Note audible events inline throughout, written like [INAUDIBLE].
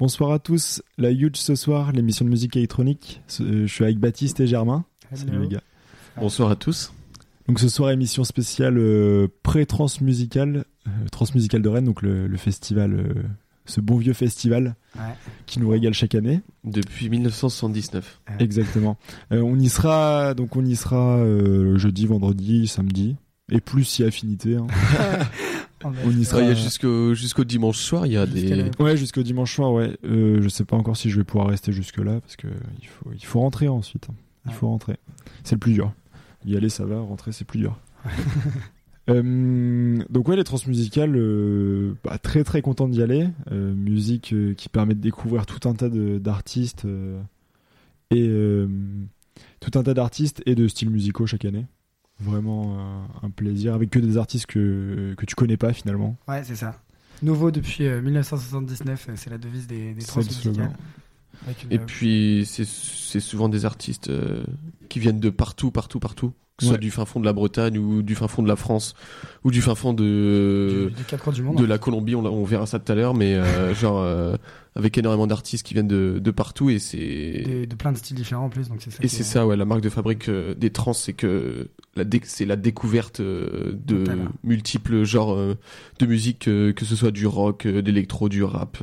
Bonsoir à tous. La Huge ce soir, l'émission de musique électronique. Je suis avec Baptiste et Germain. Salut les gars. Bonsoir à tous. Donc ce soir, émission spéciale euh, pré-transmusicale, euh, transmusicale de Rennes, donc le, festival, euh, ce bon vieux festival qui nous régale chaque année. Depuis 1979. Exactement. on y sera, donc on y sera jeudi, vendredi, samedi, et plus si affinité. Hein. [LAUGHS] on y sera. jusqu'au jusqu'au dimanche soir. Il y a des. Ouais, jusqu'au dimanche soir. Ouais. je sais pas encore si je vais pouvoir rester jusque là parce que il faut il faut rentrer ensuite. Hein. Il faut rentrer. C'est le plus dur. Y aller, ça va. Rentrer, c'est plus dur. [LAUGHS] Euh, donc ouais, les transmusicales, euh, bah, très très content d'y aller. Euh, musique qui permet de découvrir tout un tas d'artistes et tout un tas d'artistes et de styles musicaux chaque année. Vraiment un plaisir avec que des artistes que, que tu connais pas finalement. Ouais, c'est ça. Nouveau depuis 1979, c'est la devise des, des transmusicales. Et puis, c'est souvent des artistes euh, qui viennent de partout, partout, partout. Que ce soit du fin fond de la Bretagne ou du fin fond de la France ou du fin fond de, du, monde, de la Colombie. On, on, verra ça tout à l'heure, mais euh, [LAUGHS] genre euh, avec énormément d'artistes qui viennent de, de partout et c'est. De, plein de styles différents en plus. Donc ça et c'est ça, ouais. La marque de fabrique des trans, c'est que c'est la découverte de multiples genres de musique, que ce soit du rock, d'électro, du rap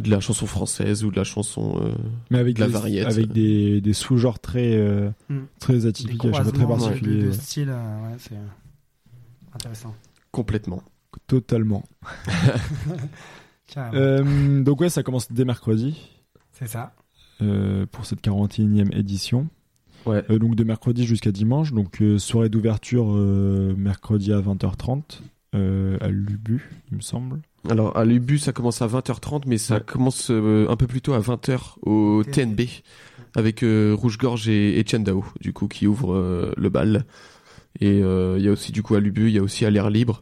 de la chanson française ou de la chanson euh, mais avec de la des, variété. avec des, des sous-genres très euh, mm. très atypiques très particuliers de, style euh, ouais, c'est intéressant. Complètement. Totalement. [LAUGHS] Donc ouais ça commence dès mercredi. C'est ça. Pour cette 41e édition. Ouais. donc de mercredi jusqu'à dimanche. Donc soirée d'ouverture mercredi à 20h30 à l'Ubu il me semble alors à l'UBU ça commence à 20h30 mais ça commence euh, un peu plus tôt à 20h au TNB avec euh, Rouge Gorge et, et du coup qui ouvrent euh, le bal. Et il y a aussi du coup à l'UBU, il y a aussi à l'air libre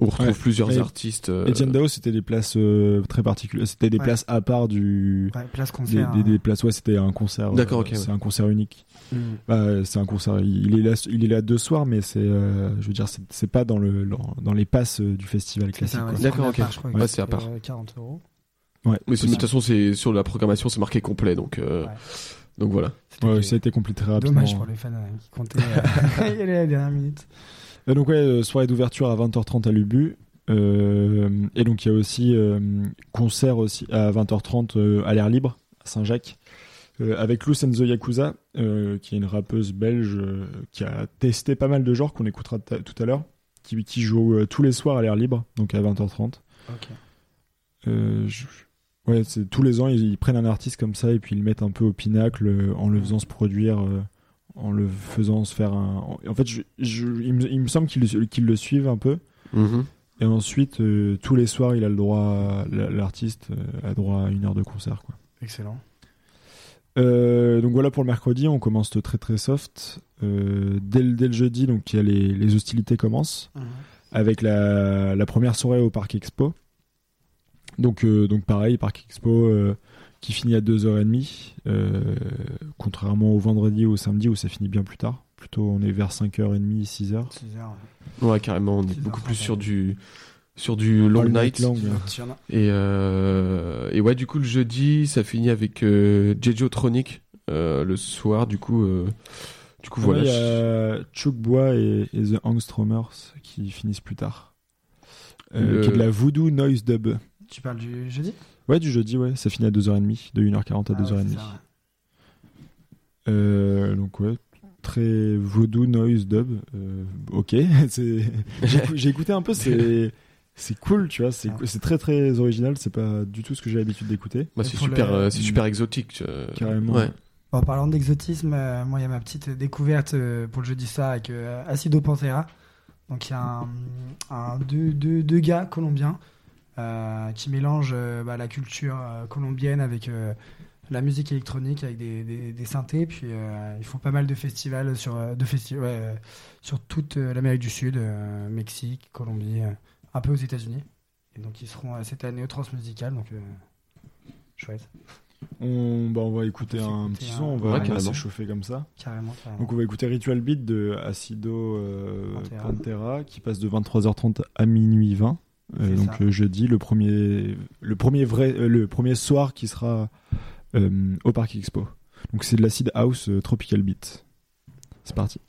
on retrouve plusieurs artistes. Euh... Etienne Dao, c'était des places euh, très particulières. C'était des places à part du. Ouais, place concert. Des, des, des, places, ouais, c'était un concert. D'accord, ok. C'est un concert unique. Mm. Bah, c'est un concert. Il est là, il est là deux soirs, mais c'est, euh, je veux dire, c'est pas dans le dans, les passes euh, du festival classique. D'accord, ok. ouais, c'est à part. 40 euros. Ouais. Mais de toute façon, c'est sur la programmation, c'est marqué complet, donc. Donc voilà. Ouais, ça a été complet très rapidement. Dommage pour les fans qui comptaient [LAUGHS] y aller à la Euh, donc ouais, euh, soirée d'ouverture à 20h30 à l'Ubu. Euh, et donc il y a aussi concert aussi à 20h30 à l'air libre à Saint-Jacques avec Lou Senzo Yakuza qui est une rappeuse belge qui a testé pas mal de genres qu'on écoutera tout à l'heure qui, qui joue tous les soirs à l'air libre donc à 20h30. ouais, c'est tous les ans ils, prennent un artiste comme ça et puis ils le mettent un peu au pinacle en le faisant se produire en le faisant se faire un. En fait, je, il, me, semble qu'ils le suivent un peu. Mhm. Et ensuite, euh, tous les soirs, il a le droit, l'artiste euh, a droit à une heure de concert. Quoi. Excellent. Euh, donc voilà pour le mercredi, on commence très très soft. dès, le, dès le jeudi, donc il y a les, les hostilités commencent mhm. avec la, la, première soirée au Parc Expo. Donc, donc pareil, Parc Expo, qui finit à 2h30, euh, contrairement au vendredi ou au samedi où ça finit bien plus tard. Plutôt on est vers 5h30, 6h. 6h. Ouais, carrément, on est beaucoup plus sur du sur du long night. Et, euh, et ouais, du coup, le jeudi, ça finit avec euh, Jejo Tronic euh, le soir. Du coup, euh, du coup voilà. Il y a Chuck Bois et, The Angstromers qui finissent plus tard. Euh, Qui est de la Voodoo Noise Dub. Tu parles du jeudi? Ouais, du jeudi, ouais. Ça finit à 2h30, de 1h40 à 2h30. Ah euh, donc, ouais, très voodoo noise dub. Euh, ok, [LAUGHS] j'ai écouté un peu, c'est. C'est cool, tu vois, c'est c'est très très original, c'est pas du tout ce que j'ai l'habitude d'écouter. Bah, c'est super, euh, c'est super exotique. Carrément. Ouais. En parlant d'exotisme, moi il y a ma petite découverte pour le jeudi soir avec Acido Pantera. Donc il y a un, un deux, deux, deux, gars colombiens euh, qui mélange euh, bah, la culture euh, colombienne avec la musique électronique avec des, des, synthés. Puis ils font pas mal de festivals sur, de festivals, sur toute l'Amérique du Sud, Mexique, Colombie, un peu aux États-Unis. Et donc ils seront cette année au Transmusical, donc chouette. On, bah, on va écouter un petit son, on va, ouais, s'échauffer comme ça. Carrément, Donc on va écouter Ritual Beat de Acido Pantera. qui passe de 23h30 à minuit 20. Donc jeudi, le premier, le premier vrai, le premier soir qui sera au Parc Expo. Donc c'est de l'acid house tropical beat. C'est parti.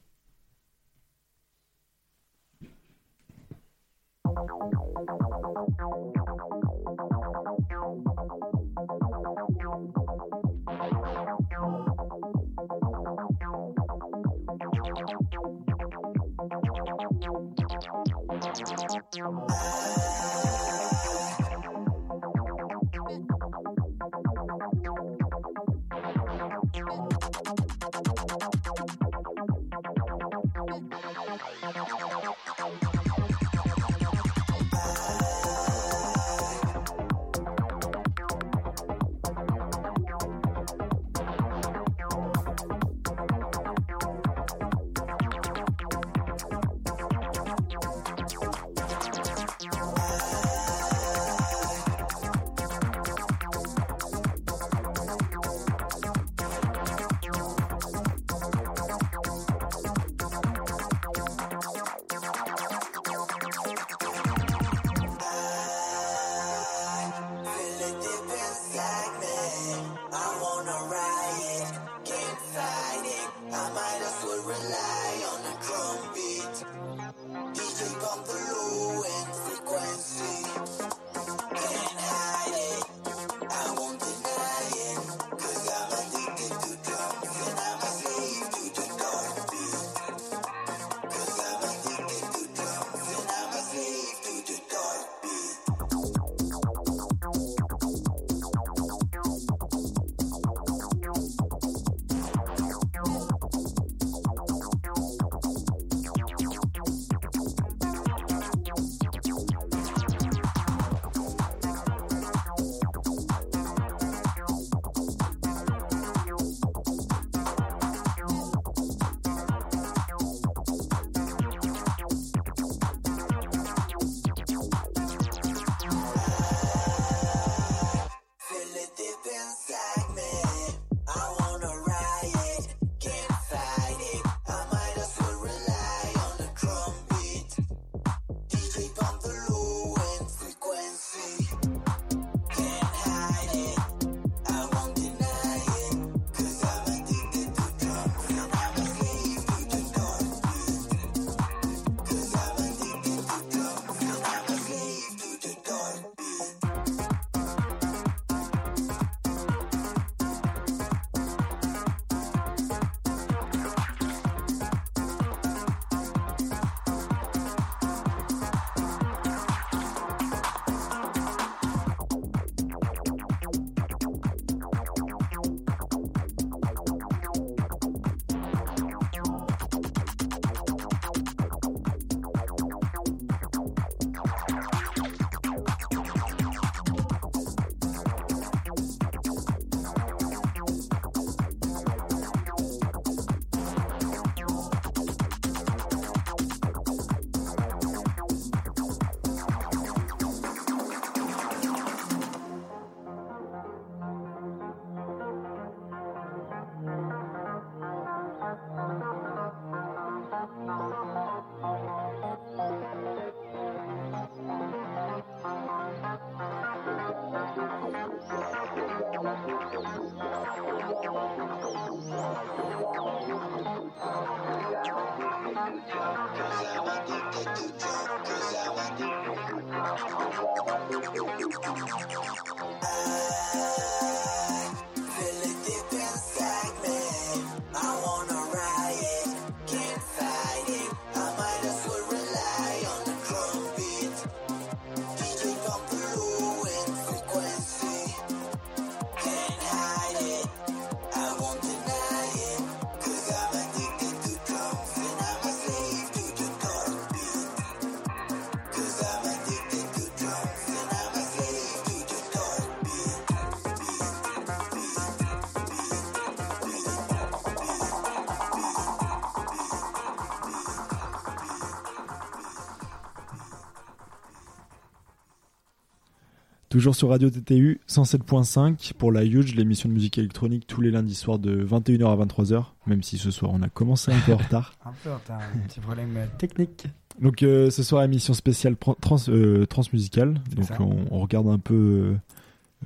Toujours sur Radio TTU 107.5 pour la Huge, l'émission de musique électronique tous les lundis soirs de 21h à 23h, même si ce soir on a commencé un peu en [LAUGHS] retard. un peu en retard, un petit problème technique. Donc euh, ce soir émission spéciale trans, euh, transmusicale. Donc on, on regarde un peu euh,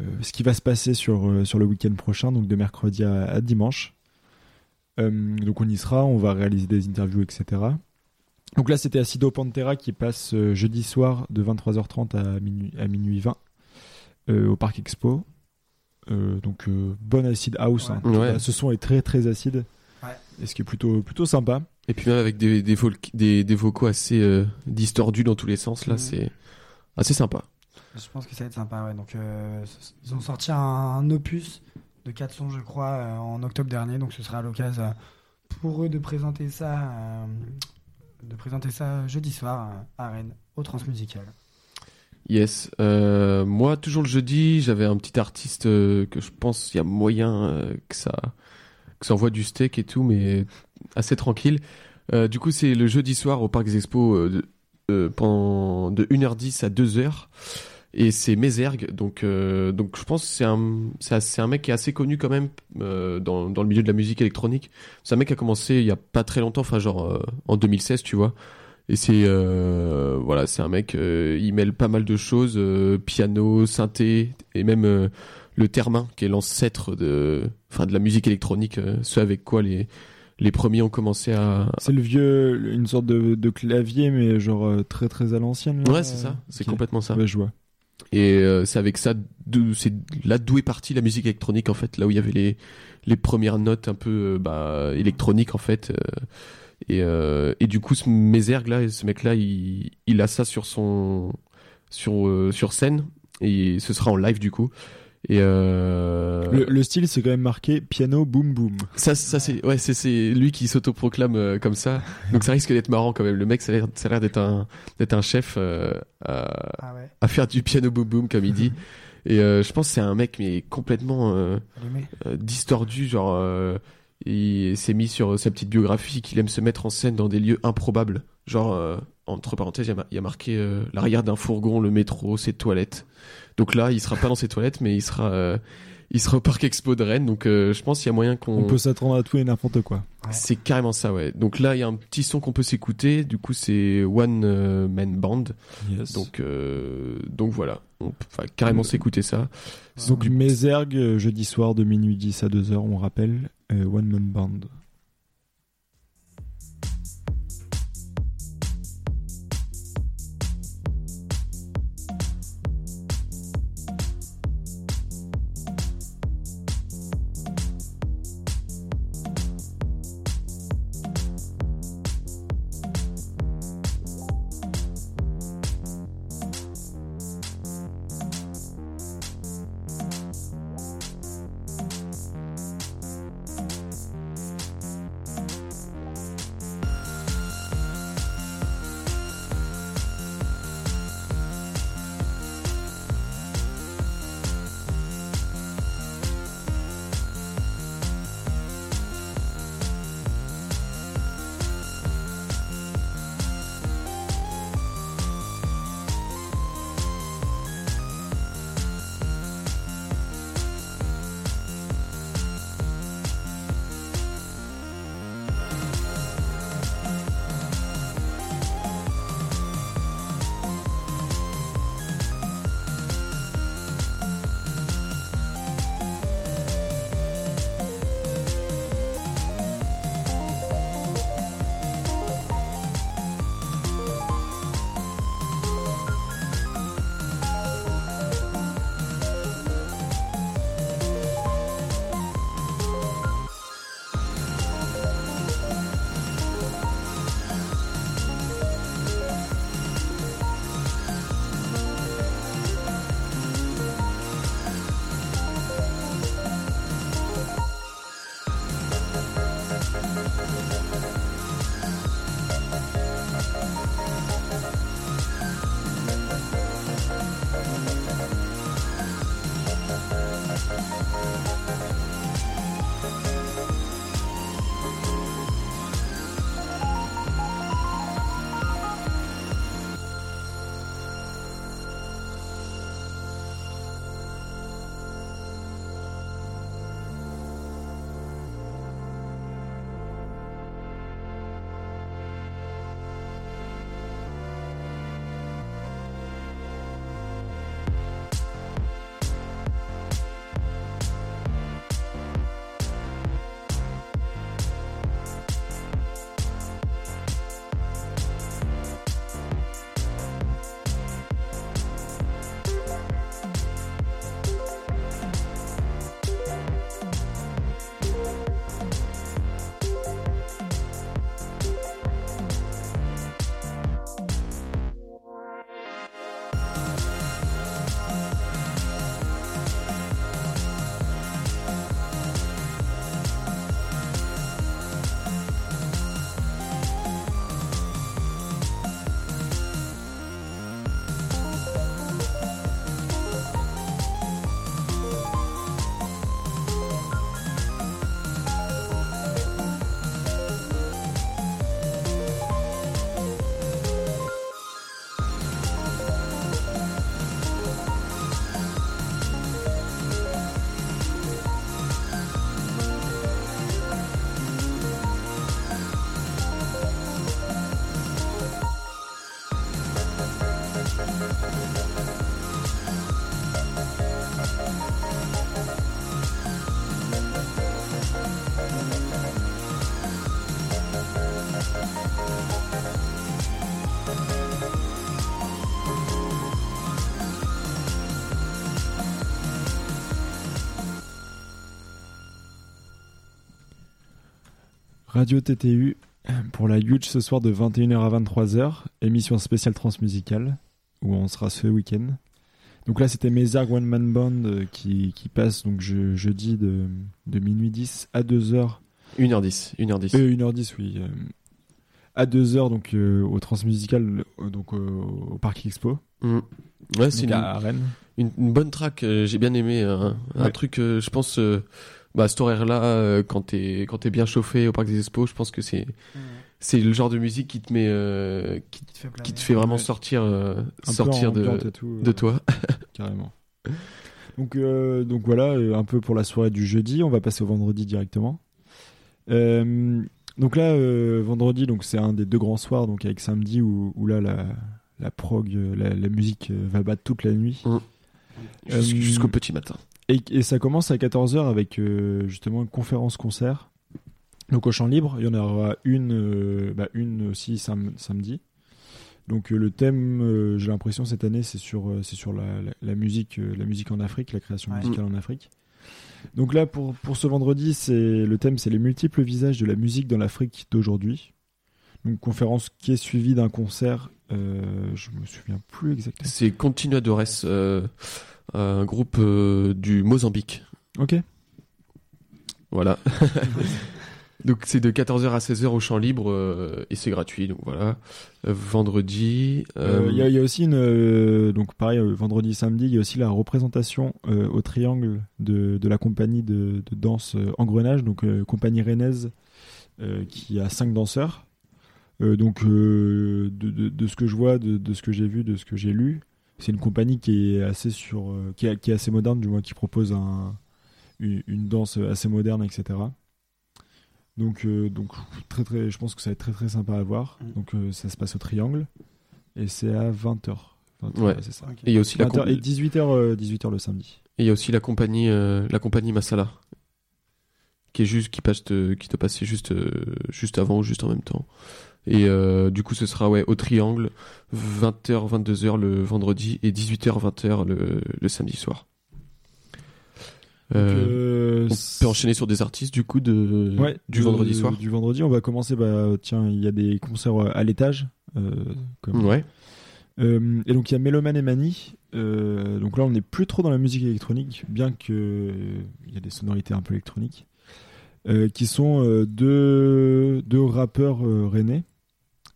euh, ce qui va se passer sur euh, sur le week-end prochain, donc de mercredi à, à dimanche. Euh, donc on y sera, on va réaliser des interviews, etc. Donc là c'était Acido Pantera qui passe euh, jeudi soir de 23h30 à minuit, à minuit 20 euh, au Parc Expo. Euh, donc euh, bonne acid house. hein. Ouais. Là, Ce son est très très acide. Ouais. Et ce qui est plutôt plutôt sympa. Et puis même avec des, des, folk- des, des vocaux assez euh, distordus dans tous les sens, là, Mhm. c'est assez sympa. Je pense que ça va être sympa, ouais. Donc, euh, ils ont sorti un, un opus de 4 sons, je crois, euh, en octobre dernier. Donc, ce sera l'occasion euh, pour eux de présenter ça, euh, de présenter ça jeudi soir euh, à Rennes, au Transmusical. Yes. Euh, moi, toujours le jeudi, j'avais un petit artiste euh, que je pense il y a moyen euh, que ça que ça envoie du steak et tout, mais assez tranquille. Du coup, c'est le jeudi soir au Parc des Expos de- pendant de 1h10 à 2h. Et c'est Mézergue, donc donc je pense que c'est un un mec qui est assez connu quand même dans dans le milieu de la musique électronique. C'est un mec qui a commencé il y a pas très longtemps, enfin genre en 2016, tu vois. Et c'est euh, voilà, c'est un mec, euh, il mêle pas mal de choses, euh, piano, synthé et même euh, le termin qui est l'ancêtre de, enfin de la musique électronique, euh, ce avec quoi les les premiers ont commencé à. C'est le vieux, une sorte de, de clavier, mais genre euh, très très à l'ancienne. Ouais, c'est ça, c'est complètement ça. Ouais, je vois. Et euh, c'est avec ça, c'est là d'où est partie la musique électronique en fait, là où il y avait les les premières notes un peu bah, électroniques en fait. euh, et, euh, et du coup, ce Mézergue là, ce mec là, il, il a ça sur son sur euh, sur scène et ce sera en live du coup. Et euh, Le, le style, c'est quand même marqué piano boom boom. ça, ça c'est ouais, c'est c'est lui qui s'autoproclame euh, comme ça. Donc ça risque d'être marrant quand même. Le mec, ça a l'air ça a l'air d'être un d'être un chef euh, à, Ah ouais, à faire du piano boom boom comme il dit. [LAUGHS] Et euh, je pense que c'est un mec mais complètement euh, euh, distordu, genre euh, il s'est mis sur sa petite biographie qu'il aime se mettre en scène dans des lieux improbables. Genre euh, entre parenthèses, il y a, y marqué euh, l'arrière d'un fourgon, le métro, ses toilettes. Donc là, il sera pas dans ses toilettes, mais il sera euh, il sera au parc Expo de Rennes. Donc euh, je pense qu'il y a moyen qu'on On peut s'attendre à tout et n'importe quoi. Ouais. c'est carrément ça, ouais. Donc là, il y a un petit son qu'on peut s'écouter. Du coup, c'est One euh, Man Band. Yes. Donc, Donc, euh, donc voilà. On peut carrément s'écouter ça. donc Mézergue, jeudi soir de minuit 10 à 2h, on rappelle, One Man Band. Radio TTU [CLEARS THROAT] pour la Huge ce soir de 21h à 23h, émission spéciale transmusicale où on sera ce week-end. Donc là, c'était Mézarg One Man Band euh, qui, qui passe donc je- jeudi de, de minuit 10 à 2h. 1h10, 1h10. Euh, 1h10, oui. euh, à 2h donc euh, au transmusical, euh, donc au Parc Expo, Mm. Ouais, c'est une, à Rennes. une, une bonne track. J'ai bien aimé. Un, un Ouais. truc, euh, je pense, bah, cet horaire-là, euh, quand t'es quand t'es bien chauffé au Parc des Expos, je pense que c'est c'est le genre de musique qui te met, euh, qui, Qui te fait planer. qui te fait vraiment Ouais. sortir euh, sortir de tout, de euh, toi. [LAUGHS] carrément. Donc, euh, donc voilà, un peu pour la soirée du jeudi. On va passer au vendredi directement. Euh, donc là, euh, vendredi, donc c'est un des deux grands soirs, donc avec samedi où, où là la, la prog, la, la musique va battre toute la nuit. Euh, Jusqu'au petit matin. Et, et ça commence à 14h avec euh, justement une conférence-concert. Donc au champ libre, il y en aura une, euh, bah, une aussi sam- samedi. Donc euh, le thème, euh, j'ai l'impression cette année, c'est sur, euh, c'est sur la, la- la musique, euh, la musique en Afrique, la création Ouais. musicale en Afrique. Donc là, pour, pour ce vendredi, c'est le thème, c'est les multiples visages de la musique dans l'Afrique d'aujourd'hui. Donc conférence qui est suivie d'un concert. euh, je me souviens plus exactement. C'est Continuadores, euh, un groupe euh, du Mozambique. Ok. Voilà. [LAUGHS] donc c'est de 14h à 16h au champ libre euh, et c'est gratuit. Donc voilà. Euh, vendredi. Euh, euh, Il y, a- il y a aussi une euh, donc pareil euh, vendredi samedi il y a aussi la représentation euh, au triangle de, de la compagnie de, de danse euh, Engrenage donc euh, compagnie rennaise euh, qui a cinq danseurs Euh, donc euh, de, de- de ce que je vois de, de ce que j'ai vu de ce que j'ai lu c'est une compagnie qui est assez sur euh, qui, est, qui est assez moderne du moins qui propose un, une, une danse assez moderne etc donc euh, donc très très je pense que ça va être très très sympa à voir Mm. donc euh, ça se passe au triangle et c'est à 20h. Ouais. c'est ça. Et il y a aussi la 20h com- et 18h, 18h le samedi. Et il y a aussi la compagnie, euh, la compagnie Masala, qui est juste, qui passe, te- qui te passait juste, juste avant ou juste en même temps. Et euh, du coup, ce sera ouais au Triangle, 20h, 22h le vendredi et 18h, 20h le, le samedi soir. Euh, euh, on peut enchaîner sur des artistes du coup de ouais, du vendredi soir. Du vendredi, on va commencer. Bah, tiens, il y a des concerts euh, à l'étage. euh, comme- Ouais. Euh, et donc il y a Meloman et Mani. Donc là, on n'est plus trop dans la musique électronique, bien que il y a des sonorités un peu électroniques, qui sont deux, deux rappeurs rennais,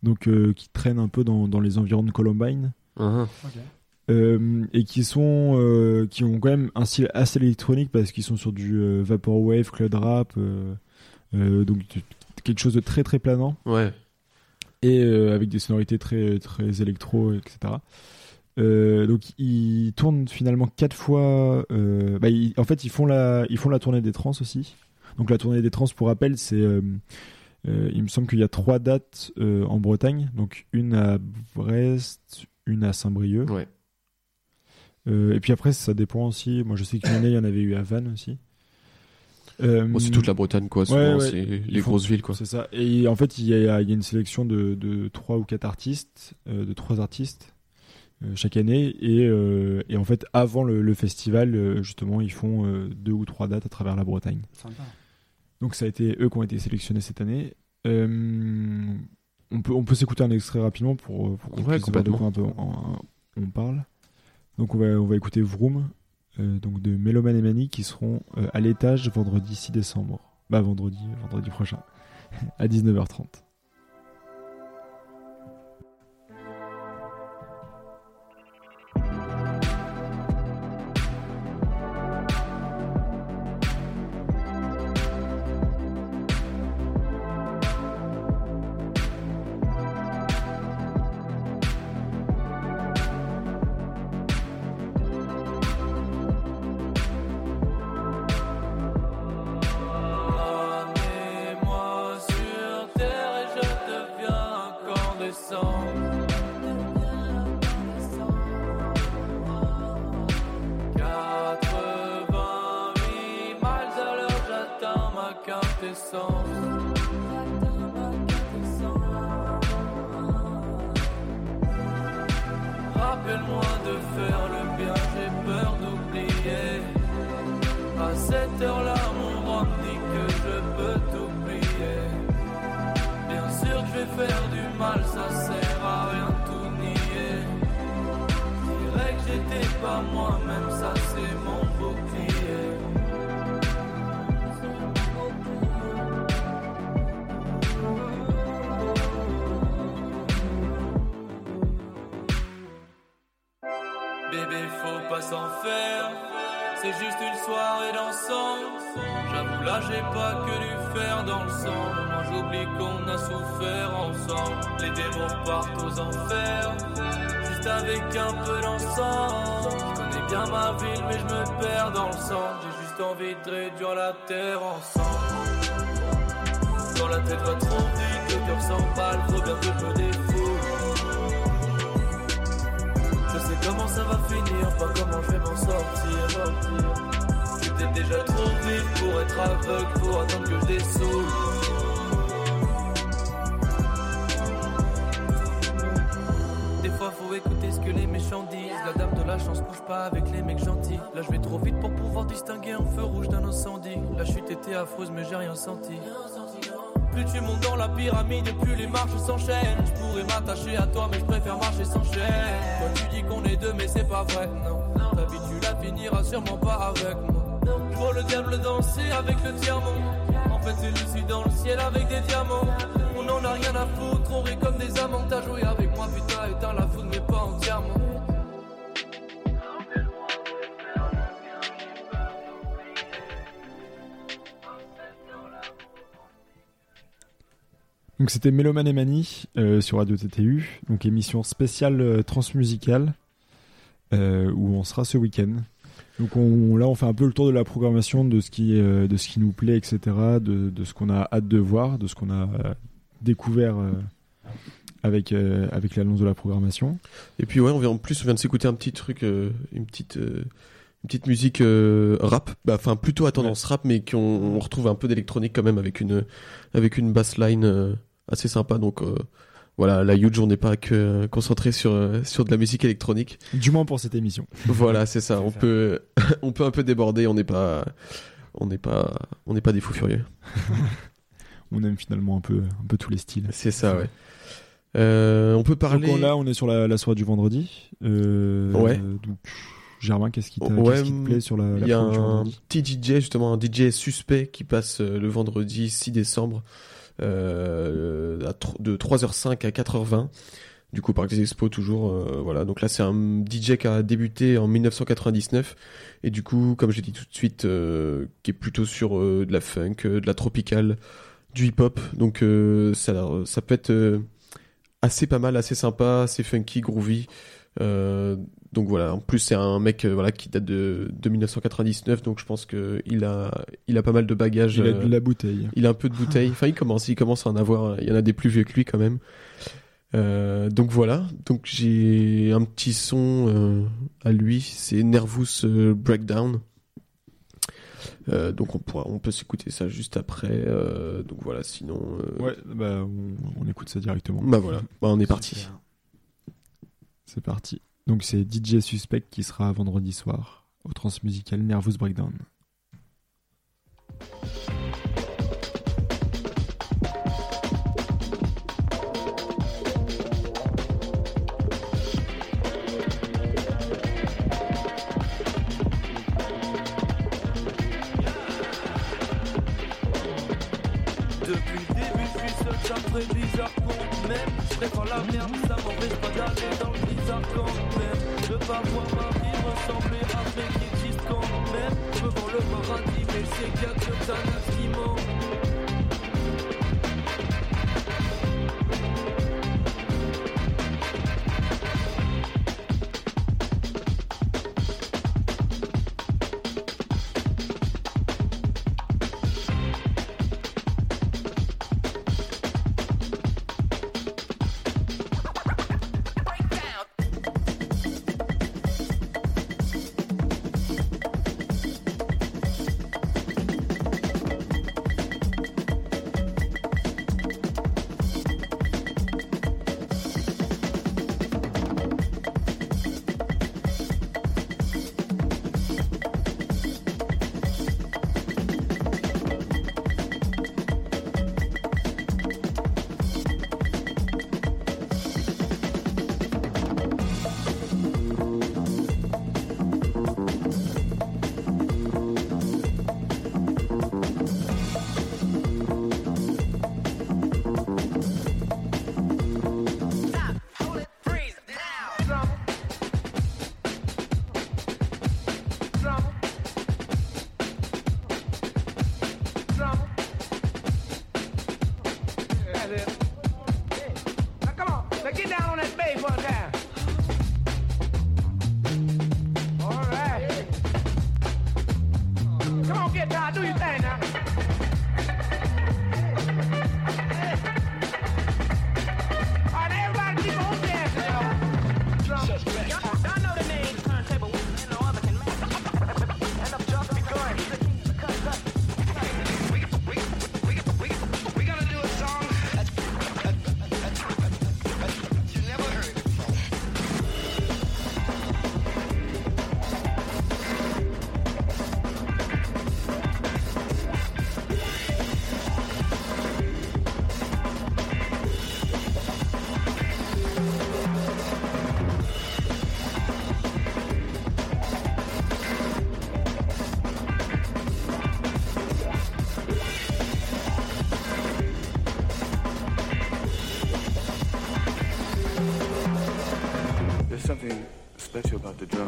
donc euh, qui traînent un peu dans, dans les environs de Columbine. Ok. Euh, et qui sont euh, qui ont quand même un style assez électronique parce qu'ils sont sur du euh, vaporwave, cloud rap, euh, euh, donc du- quelque chose de très très planant Ouais. et euh, avec des sonorités très très électro, etc. Euh, donc ils tournent finalement quatre fois. euh, bah, ils- en fait, ils font la ils font la tournée des trans aussi. Donc la tournée des trans, pour rappel, c'est euh, il me semble qu'il y a trois dates euh, en Bretagne. Donc une à Brest, une à Saint-Brieuc. Ouais. Euh, et puis après, ça dépend aussi. Moi, je sais qu'une année, il y en avait eu à Vannes aussi. Euh, Bon, c'est toute la Bretagne quoi. Souvent, ouais, ouais. c'est les grosses villes quoi. C'est ça. Et en fait, il y a, il y a une sélection de, de trois ou quatre artistes, euh, de trois artistes euh, chaque année. Et, euh, et en fait, avant le, le festival, euh, justement, ils font euh, deux ou trois dates à travers la Bretagne. Sympa. Donc ça a été eux qui ont été sélectionnés cette année. Euh, on peut, on peut s'écouter un extrait rapidement pour, pour qu'on Ouais, puisse de quoi un peu on, on parle. Donc on va, on va écouter Vroom euh, donc de Meloman et Mani qui seront euh, à l'étage vendredi 6 décembre. Bah vendredi, vendredi prochain [LAUGHS] à 19h30. C'est juste une soirée dansante. J'avoue, là, j'ai pas que du fer dans le sang. J'oublie qu'on a souffert ensemble. Les démons partent aux enfers. Juste avec un peu d'encens. Je connais bien ma ville, mais je me perds dans le sang. J'ai juste envie de réduire la terre ensemble. Quand la tête va trop vite, le cœur s'emballe, faut bien que je me défoule. Comment ça va finir, pas comment je vais m'en sortir. Peut-être déjà trop vite pour être aveugle, pour attendre que je dessoule. Des fois faut écouter ce que les méchants disent La dame de la chance couche pas avec les mecs gentils Là je vais trop vite pour pouvoir distinguer un feu rouge d'un incendie La chute était affreuse mais j'ai rien senti plus tu montes dans la pyramide, plus les marches s'enchaînent. Je pourrais m'attacher à toi, mais je préfère marcher sans chaîne. Toi tu dis qu'on est deux, mais c'est pas vrai, non. Ta vie tu la finiras sûrement pas avec moi. Je vois le diable danser avec le diamant. En fait, c'est Lucie dans le ciel avec des diamants. On en a rien à foutre, on rit comme des amants. T'as joué avec moi, putain, éteins la foudre, mais pas entièrement. Donc c'était Méloman et Mani euh, sur Radio TTU, donc émission spéciale euh, transmusicale euh, où on sera ce week-end. Donc on, là on fait un peu le tour de la programmation, de ce qui, de ce qui nous plaît, etc., de, de ce qu'on a hâte de voir, de ce qu'on a découvert avec, avec l'annonce de la programmation. Et puis ouais, on vient en plus, on vient de s'écouter un petit truc, une petite, une petite musique euh, rap, bah, enfin plutôt à tendance rap, mais qu'on on retrouve un peu d'électronique quand même avec une, avec une bassline euh, assez sympa. Donc euh, voilà, la huge, on n'est pas que concentré sur, sur de la musique électronique. Du moins pour cette émission. voilà, c'est ça. [LAUGHS] On ça. peut, [LAUGHS] on peut un peu déborder. On n'est pas, on n'est pas, on n'est pas des fous furieux. [LAUGHS] On aime finalement un peu, un peu tous les styles. C'est ça, ouais. On peut parler. Donc là on est sur la, la soirée du vendredi. Ouais. Donc Germain, qu'est-ce qui, Ouais, qu'est-ce qui te plaît sur la, Il y a un petit DJ, justement, un DJ suspect qui passe euh, le vendredi 6 décembre euh, de 3h05 à 4h20. Du coup, Parc des Expos, toujours. euh, voilà. Donc là, c'est un DJ qui a débuté en 1999. Et du coup, comme j'ai dit tout de suite, euh, qui est plutôt sur de la funk, de la tropicale, du hip-hop. Donc ça, ça peut être assez pas mal, assez sympa, assez funky, groovy. Euh, donc voilà, en plus c'est un mec euh, voilà qui date de, de 1999, donc je pense que il a il a pas mal de bagages. Il a euh, de la bouteille. il a un peu de bouteille. Enfin, il commence, il commence à en avoir. Il y en a des plus vieux que lui quand même. Euh, donc voilà. Donc j'ai un petit son euh, à lui. C'est Nervous euh, Breakdown. Euh, donc on pourra, on peut s'écouter ça juste après. Euh, donc voilà. Sinon, euh, Ouais, bah on, on écoute ça directement. bah voilà. Bah, on est parti. C'est parti. Donc c'est DJ Suspect qui sera vendredi soir au Transmusical Nervous Breakdown. Depuis le début, je suis seul, ça me ferait bizarre qu'on m'aime. Je préfère la merde, ça m'empêche pas d'aller dans le bizarre quand même. De pas voir ma vie ressembler à celle qui existe quand même. Je veux voir le paradis, mais je qu'il y a que ça qui.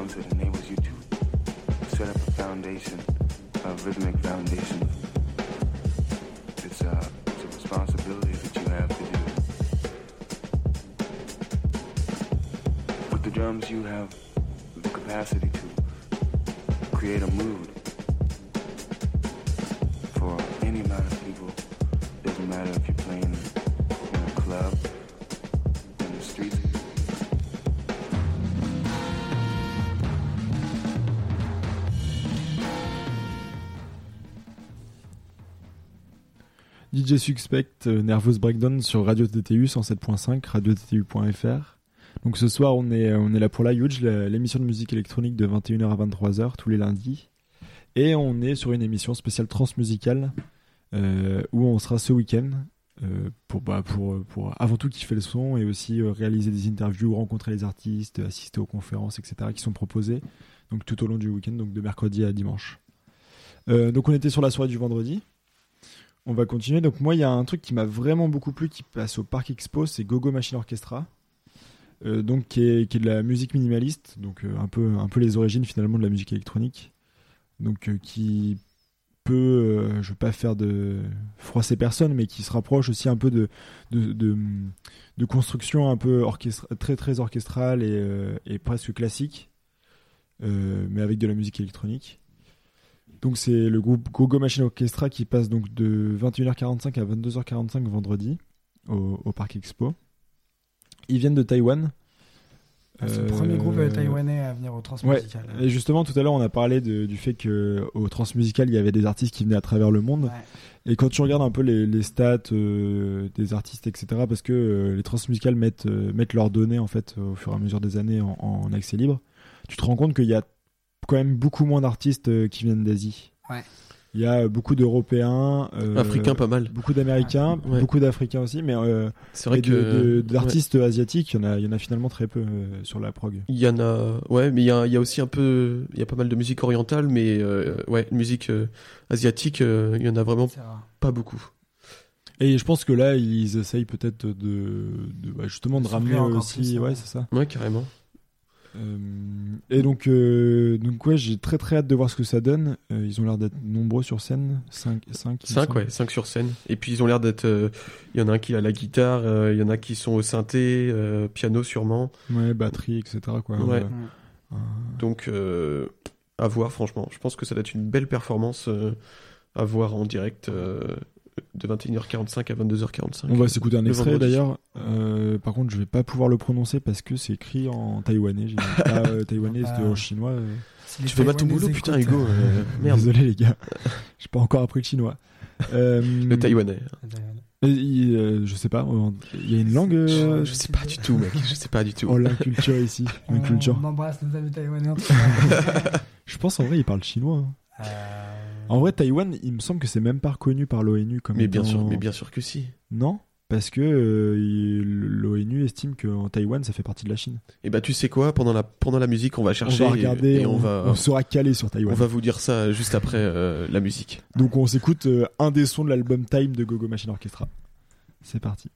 confident. DJ Suspect, euh, Nervous Breakdown sur Radio TTU 107.5, radiottu.fr. Donc ce soir, on est, on est là pour la Huge, l'émission de musique électronique de 21h à 23h tous les lundis. Et on est sur une émission spéciale transmusicale euh, où on sera ce week-end euh, pour, bah, pour, pour avant tout kiffer le son et aussi euh, réaliser des interviews, rencontrer les artistes, assister aux conférences, etc. qui sont proposées donc tout au long du week-end, donc de mercredi à dimanche. Euh, donc on était sur la soirée du vendredi. On va continuer. Donc moi, il y a un truc qui m'a vraiment beaucoup plu qui passe au Parc Expo, c'est Gogo Machine Orchestra. Euh, donc qui est, de la musique minimaliste, donc euh, un peu les origines finalement de la musique électronique. Donc euh, qui peut, je veux pas faire de froisser personne, mais qui se rapproche aussi un peu de construction un peu très très orchestrale et, presque classique, mais avec de la musique électronique. Donc c'est le groupe Gogo Machine Orchestra qui passe donc de 21h45 à 22h45 vendredi au, au Parc Expo. Ils viennent de Taïwan. Ah, C'est le Euh, premier groupe euh, taïwanais à venir au Transmusical. Et justement, tout à l'heure, on a parlé de- du fait que au Transmusical, il y avait des artistes qui venaient à travers le monde. Ouais. Et quand tu regardes un peu les, les stats euh, des artistes, etc., parce que euh, les transmusicales mettent, euh, mettent leurs données en fait au fur et à mesure des années en, en accès libre, tu te rends compte qu'il y a quand même beaucoup moins d'artistes euh, qui viennent d'Asie. Ouais. Il y a beaucoup d'Européens, euh, Africain, pas mal. beaucoup d'Américains, Ouais. beaucoup d'Africains aussi, mais euh, C'est vrai que. d'artistes asiatiques, il y en a, il y en a finalement très peu euh, sur la prog. Il y en a, ouais, mais il y a, il y a aussi un peu, il y a pas mal de musique orientale, mais euh, ouais, musique euh, asiatique, euh, il y en a vraiment pas beaucoup. Et je pense que là, ils essayent peut-être de, de bah, justement de De ramener aussi, plus, ouais, ouais. c'est ça. Ouais, carrément. Euh, et donc, euh, donc ouais, j'ai très très hâte de voir ce que ça donne. Euh, ils ont l'air d'être nombreux sur scène, 5 5 5 ouais, 5 sur scène. Et puis ils ont l'air d'être, euh, il y en a un qui a la guitare, euh, il y en a qui sont au synthé, euh, piano sûrement. Ouais, batterie, etc. Quoi. Ouais. Donc euh, à voir franchement. Je pense que ça doit être une belle performance euh, à voir en direct euh, de 21h45 à 22h45. on va s'écouter un extrait d'ailleurs. Euh, par contre, je vais pas pouvoir le prononcer parce que c'est écrit en taïwanais. J'ai pas euh, taïwanais, c'était en Ah. chinois. euh. Tu fais pas ton boulot, putain, Hugo. euh, [LAUGHS] merde. Désolé les gars, j'ai pas encore appris le chinois. Euh, Le taïwanais. il- euh, je sais pas, il y a une langue. euh, Je sais pas du tout, mec. Je sais pas du tout. Oh, la culture ici, On, une culture. on embrasse nos amis taïwanais. [LAUGHS] Je pense en vrai, ils parlent chinois. hein. Euh, En vrai, Taïwan, il me semble que c'est même pas reconnu par l'ONU comme Mais bien étant- sûr, mais bien sûr que si. Non, parce que euh, l'ONU estime qu'en Taïwan, ça fait partie de la Chine. Et bah tu sais quoi, pendant la pendant la musique, on va chercher on va regarder, et, on, on, va on sera calé sur on Taïwan. va vous dire ça juste après euh, la musique. Donc on s'écoute euh, un des sons de l'album Time de Gogo Machine Orchestra. C'est parti.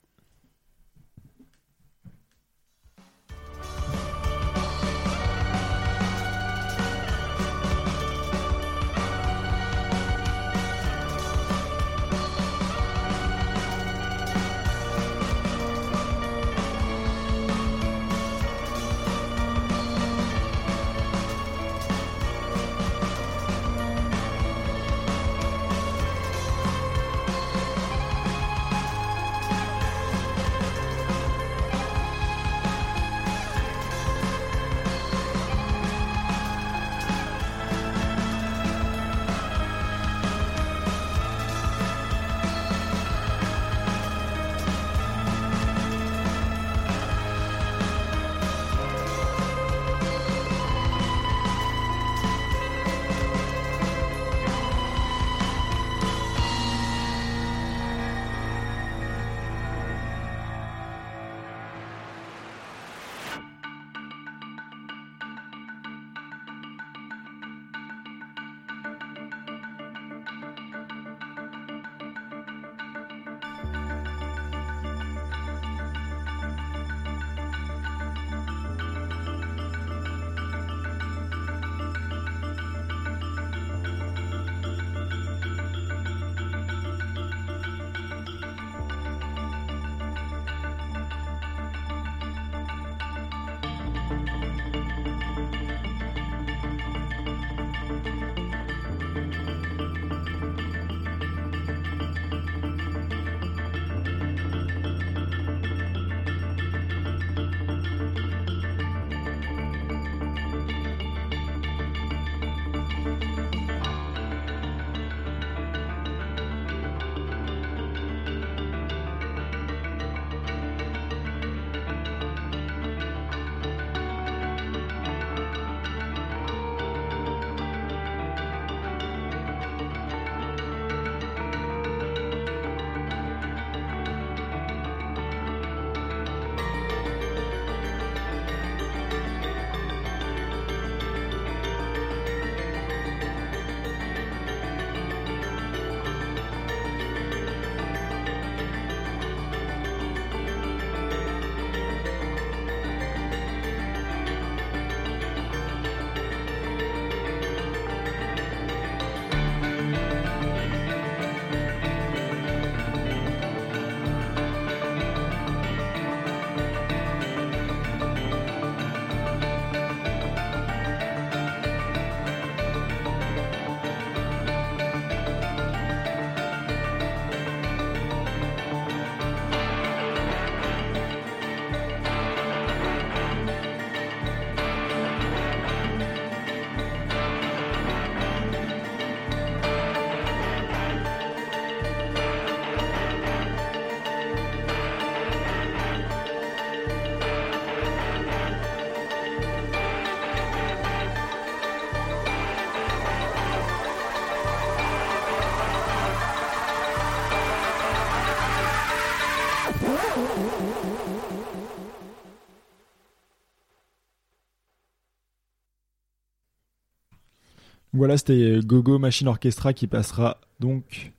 Voilà, c'était Gogo Machine Orchestra qui passera donc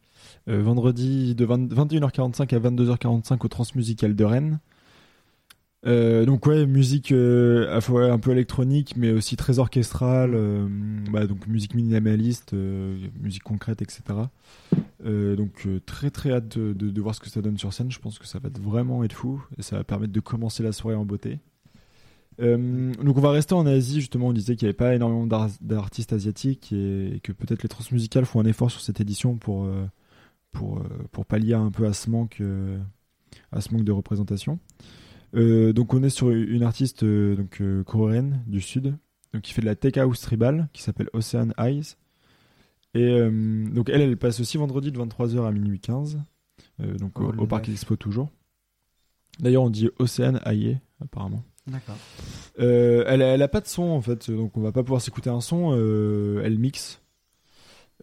euh, vendredi de 20 21h45 à 22h45 au Transmusical de Rennes. Euh, donc ouais, musique euh, à fois un peu électronique, mais aussi très orchestrale, bah, donc musique minimaliste, musique concrète, etc. Donc très très hâte de, voir ce que ça donne sur scène. Je pense que ça va vraiment être fou et ça va permettre de commencer la soirée en beauté. Euh, donc on va rester en Asie justement. On disait qu'il n'y avait pas énormément d'ar- d'artistes asiatiques et, et que peut-être les transmusicales font un effort sur cette édition pour euh, pour euh, pour pallier un peu à ce manque à ce manque de représentation. Donc on est sur une artiste donc coréenne du sud, donc qui fait de la tech house tribal, qui s'appelle Ocean Eyes. Et donc elle, elle passe aussi vendredi de 23h à minuit 15, euh, donc Oh, au, au Parc. Expo toujours. D'ailleurs on dit Ocean Aye apparemment. D'accord. Euh, elle, elle a pas de son en fait, donc on va pas pouvoir s'écouter un son. euh, elle mixe.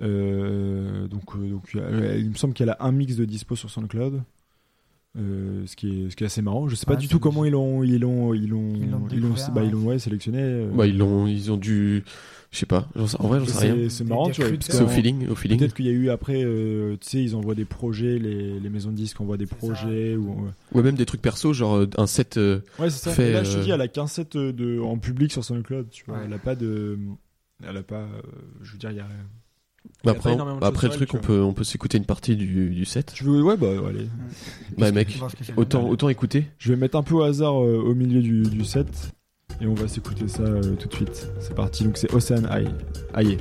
Euh, donc, donc il me semble qu'elle a un mix de dispo sur SoundCloud. Euh, ce, qui est, ce qui est assez marrant. Je sais pas Ouais, du tout comment ils l'ont ils l'ont ils l'ont Ils l'ont ils l'ont bah, ils ouais. l'ont ouais, sélectionné. euh. Bah, ils l'ont, ils ont dû, je sais pas. j'en sais- En vrai, j'en sais rien. c'est marrant tu vois. C'est au feeling, au feeling. Peut-être qu'il y a eu après, euh, tu sais, ils envoient des projets, les, les maisons de disques envoient des C'est projets. Ou, ouais, Ouais, même des trucs perso, genre un set. euh, Ouais, c'est ça. Fait, Et là, je te dis, elle a qu'un set de, en public sur SoundCloud, tu vois. Ouais. Elle a pas de. Elle a pas. euh, je veux dire, il y a. bah, après, le truc, on peut, on peut s'écouter une partie du, du set. Veux. Ouais, bah, allez. Bah, mec, autant, autant écouter. Je vais mettre un peu au hasard euh, au milieu du, du set. Et on va s'écouter ça euh, tout de suite. C'est parti. Donc, c'est Ocean Eye. Aye.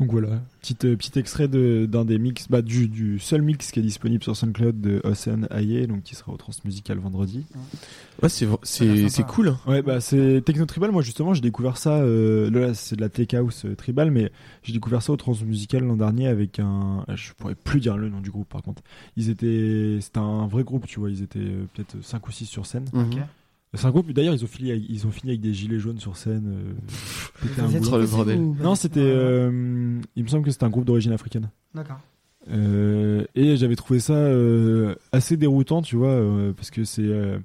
Donc voilà, petit, euh, petit extrait de- d'un des mix, bah, du, du seul mix qui est disponible sur SoundCloud de Ocean Aye, donc qui sera au Transmusical vendredi. Ouais, c'est, c'est, cool. hein. Ouais, bah c'est Techno Tribal. Moi, justement, j'ai découvert ça. Euh, là, c'est de la tech house euh, tribal, mais j'ai découvert ça au Transmusical l'an dernier avec un. Je pourrais plus dire le nom du groupe, par contre. Ils étaient. C'était un vrai groupe, tu vois. Ils étaient euh, peut-être 5 ou 6 sur scène. Ok. C'est un groupe. D'ailleurs, ils ont fini. Avec, ils ont fini avec des gilets jaunes sur scène. euh, un êtes le bordel. Non, c'était. Euh, il me semble que c'était un groupe d'origine africaine. D'accord. Euh, et j'avais trouvé ça euh, assez déroutant, tu vois, euh, parce que c'est, euh,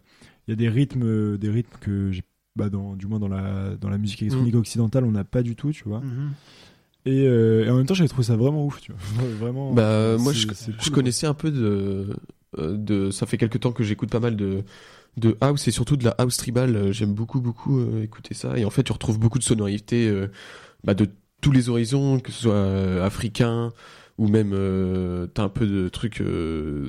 il y a des rythmes, euh, des rythmes que j'ai, bah dans, du moins dans la dans la musique électronique occidentale, on n'a pas du tout, tu vois. Mhm. Et, euh, et en même temps, j'avais trouvé ça vraiment ouf, tu vois, [LAUGHS] vraiment. Bah, moi, je, je connaissais un peu de, de. Ça fait quelques temps que j'écoute pas mal de, de house et surtout de la house tribal. Euh, J'aime beaucoup, beaucoup euh, écouter ça. Et en fait, tu retrouves beaucoup de sonorités euh, bah, de tous les horizons, que ce soit euh, africain ou même euh, t'as un peu de trucs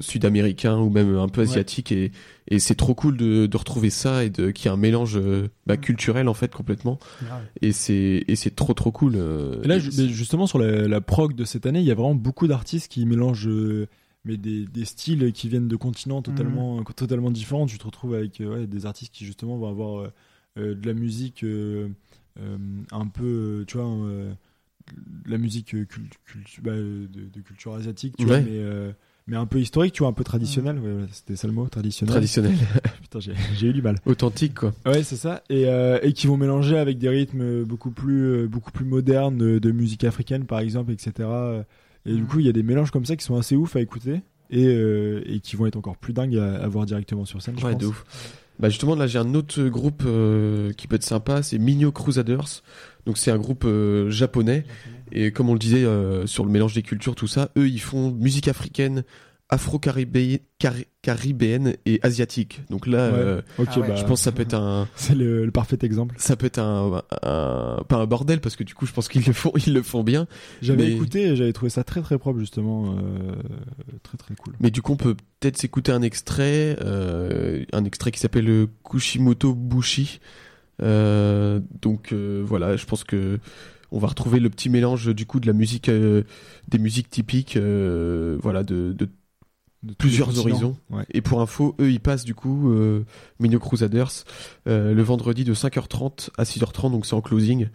sud-américains ou même un peu Ouais. asiatiques et, et c'est trop cool de, de retrouver ça et de qu'il y a un mélange bah, Mm. culturel en fait complètement Grave. et c'est et c'est trop trop cool Et là, et justement, sur la, la prog de cette année, il y a vraiment beaucoup d'artistes qui mélangent euh, mais des, des styles qui viennent de continents totalement, totalement différents. Tu te retrouves avec euh, ouais, des artistes qui, justement, vont avoir euh, euh, de la musique un peu, tu vois, de la musique cul- bah, de, de culture asiatique, tu vois, mais, mais un peu historique, tu vois, un peu traditionnel. Ouais, ouais, C'était ça le mot, traditionnel. traditionnel [LAUGHS] Putain, j'ai eu du mal. authentique quoi Ouais, c'est ça. Et, euh, et qui vont mélanger avec des rythmes beaucoup plus, beaucoup plus modernes de, de musique africaine, par exemple, etc. Et du Mhm. coup, il y a des mélanges comme ça qui sont assez ouf à écouter et, euh, et qui vont être encore plus dingues à, à voir directement sur scène. je Ouais, pense. de ouf. Bah justement, là, j'ai un autre groupe euh, qui peut être sympa, c'est Minio Crusaders. Donc, c'est un groupe euh, japonais. Et comme on le disait euh, sur le mélange des cultures, tout ça, eux, ils font musique africaine afro-caribéenne cari- caribéenne et asiatique. Donc là, Ouais. euh, Ah ouais. bah, je pense que ça peut être un, [LAUGHS] c'est le, le parfait exemple. ça peut être un, un- pas un bordel parce que du coup, je pense qu'ils le font, ils le font bien. J'avais Mais- écouté et j'avais trouvé ça très très propre justement, euh, très très cool. Mais du coup, on peut peut-être s'écouter un extrait, euh, un extrait qui s'appelle le Kushimoto Bushi. Euh, donc euh, voilà, je pense que on va retrouver le petit mélange du coup de la musique, euh, des musiques typiques, euh, voilà, de, de De plusieurs horizons. Ouais. Et pour info, eux, ils passent du coup euh, Mino Crusaders euh, le vendredi de 5h30 à 6h30, donc c'est en closing.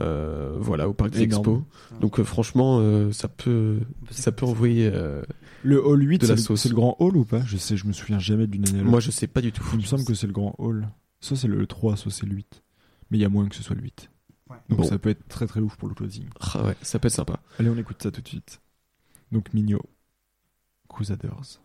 Euh, voilà, au Parc des. Expos. Donc euh, franchement, euh, ça peut, ça peut envoyer. euh, Le hall 8, De la c'est le- sauce. c'est le grand hall ou pas? Je sais, je me souviens jamais d'une année à l'autre. moi, je sais pas du tout. Il me semble que c'est le grand hall. Soit c'est le 3, soit c'est le 8. Mais il y a moins que ce soit le 8. Ouais. Donc Bon. ça peut être très très ouf pour le closing. Ah ouais, ça peut être sympa. Allez, on écoute ça tout de suite. Donc Migno, Crusaders.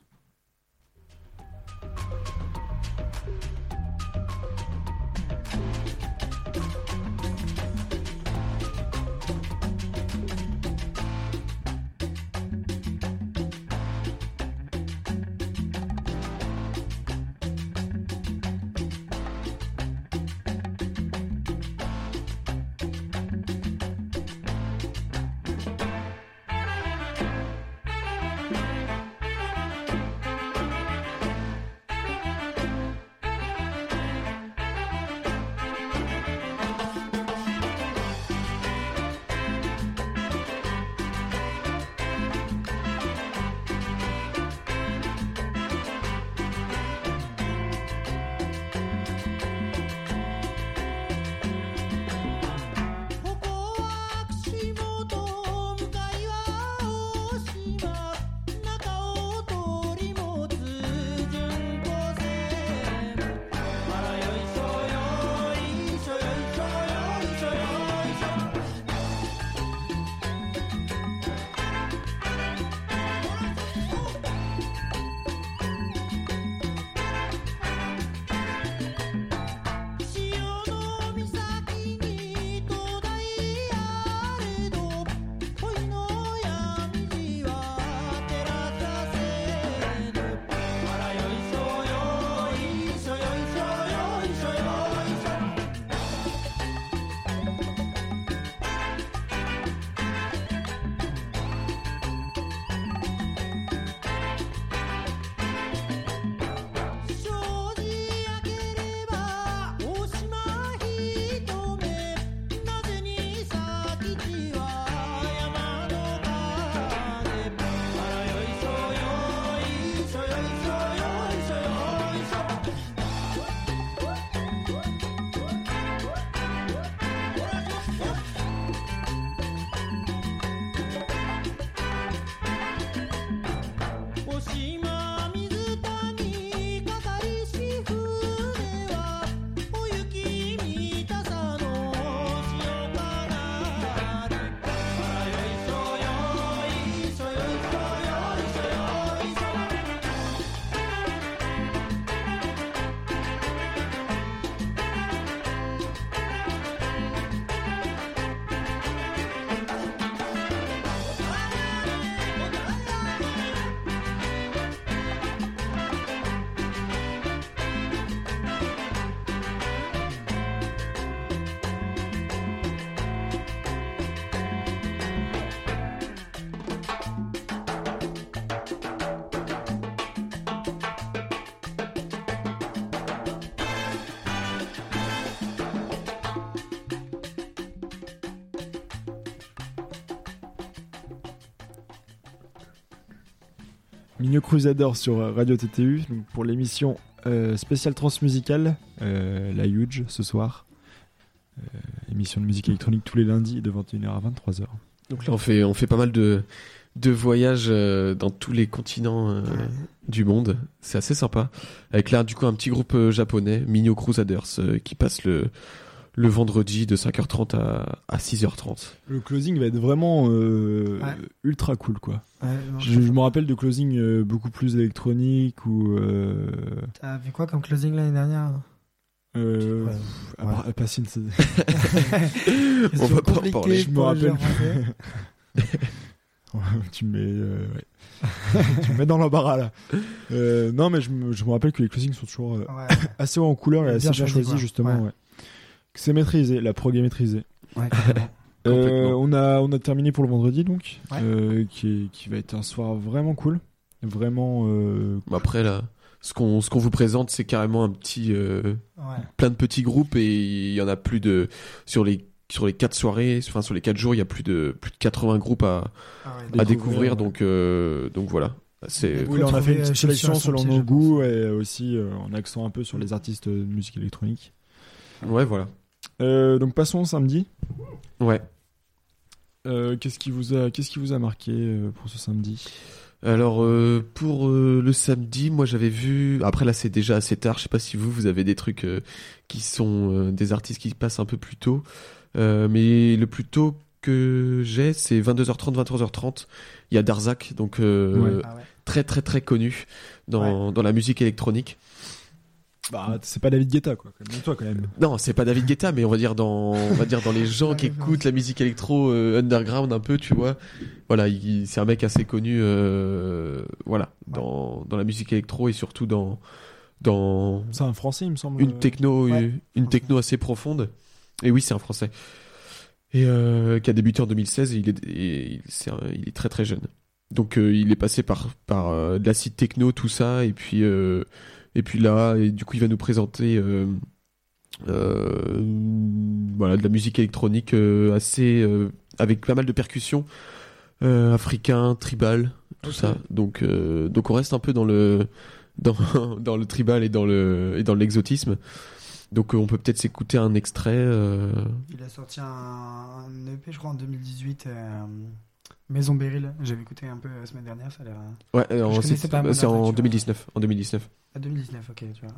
Migno Crusader sur Radio TTU pour l'émission euh, spéciale transmusicale, euh, la Huge ce soir. Euh, émission de musique électronique tous les lundis de 21h à 23h. Donc là, on fait, on fait pas mal de, de voyages euh, dans tous les continents euh, du monde. C'est assez sympa. Avec là, du coup, un petit groupe euh, japonais, Minio Crusaders, euh, qui passe le, le vendredi de 5h30 à, à 6h30. Le closing va être vraiment euh, Ouais. ultra cool quoi. Ouais, non, Je, je me rappelle de closing euh, beaucoup plus électronique ou euh, T'as vu quoi comme closing l'année dernière euh, Ouais. après, passer une- On va pas en parler. Je me rappelle. [LAUGHS] tu me mets, euh, ouais. [LAUGHS] tu me mets dans l'embarras là. Euh, non, mais je me, je me rappelle que les closings sont toujours euh, Ouais, assez haut en couleur et assez bien choisi, choisis justement. Ouais. C'est maîtrisé, la prog est maîtrisée. ouais. [LAUGHS] Euh, on a on a terminé pour le vendredi donc, Ouais. euh, qui est- qui va être un soir vraiment cool, vraiment. euh, Bah, Après, là, ce qu'on ce qu'on vous présente, c'est carrément un petit. euh, Ouais. plein de petits groupes et il y en a plus de. Sur les, sur les 4 soirées, enfin sur les 4 jours, il y a plus de, plus de 80 groupes à, Ah ouais, à Découvrir. Donc, euh, donc voilà. C'est. Oui, on a fait une petite sélection selon nos goûts et aussi euh, en accent un peu sur les artistes de musique électronique. Ouais, voilà. Euh, donc passons au samedi. Ouais. Euh, qu'est-ce qui vous a qu'est-ce qui vous a marqué euh, pour ce samedi? Alors euh, pour euh, le samedi, moi j'avais vu. Après là c'est déjà assez tard. Je sais pas si vous vous avez des trucs euh, qui sont euh, des artistes qui passent un peu plus tôt. Euh, mais le plus tôt que j'ai c'est 22h30, 23h30. Il y a Darzak donc euh, Ouais. Ah ouais. très très très connu dans, dans la musique électronique. Bah c'est pas David Guetta quoi, comme toi quand même. Non, c'est pas David Guetta, mais on va dire dans, on va dire dans les gens qui écoutent la musique électro euh, underground un peu, tu vois. Voilà, il- c'est un mec assez connu, euh, voilà, dans, dans la musique électro et surtout dans, dans C'est un français il me semble. une techno, ouais, une, une techno assez profonde. Et oui, c'est un français. Et euh, qui a débuté en 2016 et il est, et il, c'est un- il est très très jeune. Donc euh, il est passé par, par euh, de l'acide techno, tout ça, et puis, euh, et puis là, et du coup il va nous présenter euh, euh, voilà, de la musique électronique euh, assez avec pas mal de percussions africain, tribal, tout ça. Donc, donc on reste un peu dans le dans, [LAUGHS] dans le tribal et dans le et dans l'exotisme. Donc euh, on peut peut-être s'écouter un extrait. euh, Il a sorti un, un EP, je crois, en 2018. euh, Maison Beryl. J'avais écouté un peu la semaine dernière, ça a l'air. euh, Ouais, Je c'est en d'après, tu vois. 2019. En 2019. À 2019, ok, tu vois.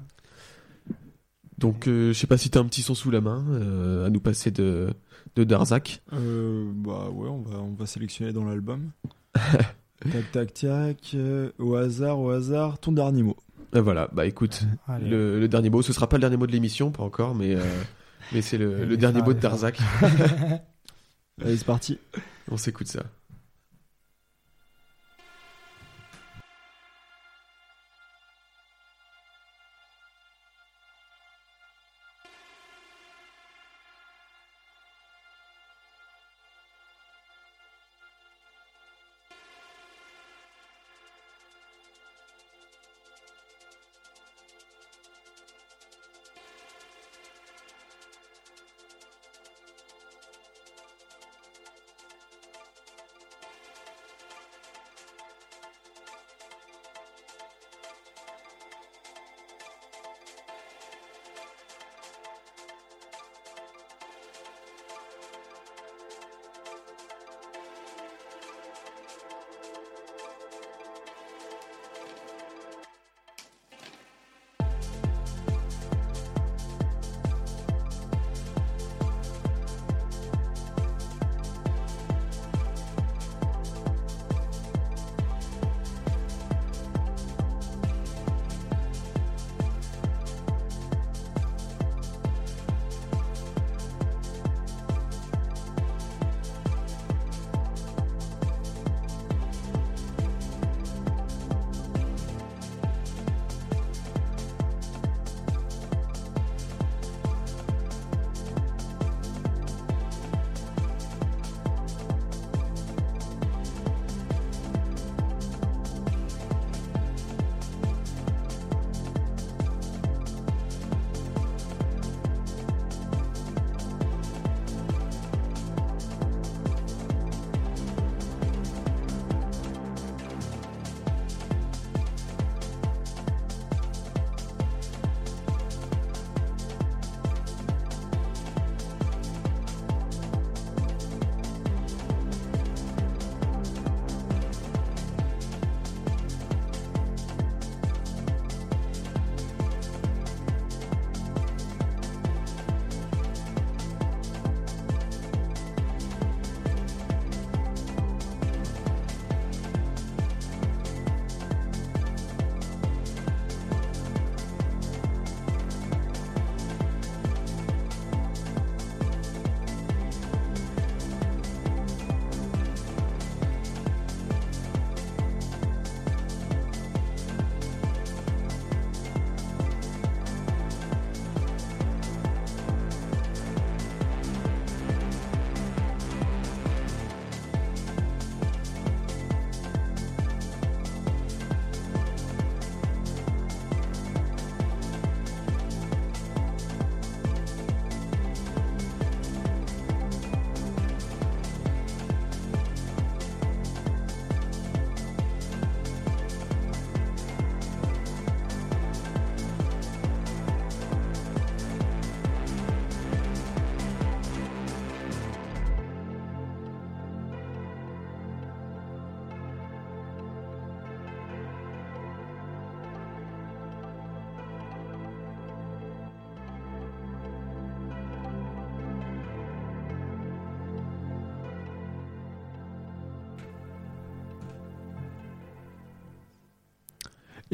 Donc euh, je sais pas si t'as un petit son sous la main euh, à nous passer de de Darzak. Euh, bah ouais, on va on va sélectionner dans l'album. [LAUGHS] tac tac tac. euh, au hasard au hasard ton dernier mot. Euh, voilà, bah écoute, le, le dernier mot, ce sera pas le dernier mot de l'émission, pas encore, mais euh, mais c'est le, [LAUGHS] le dernier mot de. Darzak. [LAUGHS] Allez c'est parti. On s'écoute ça.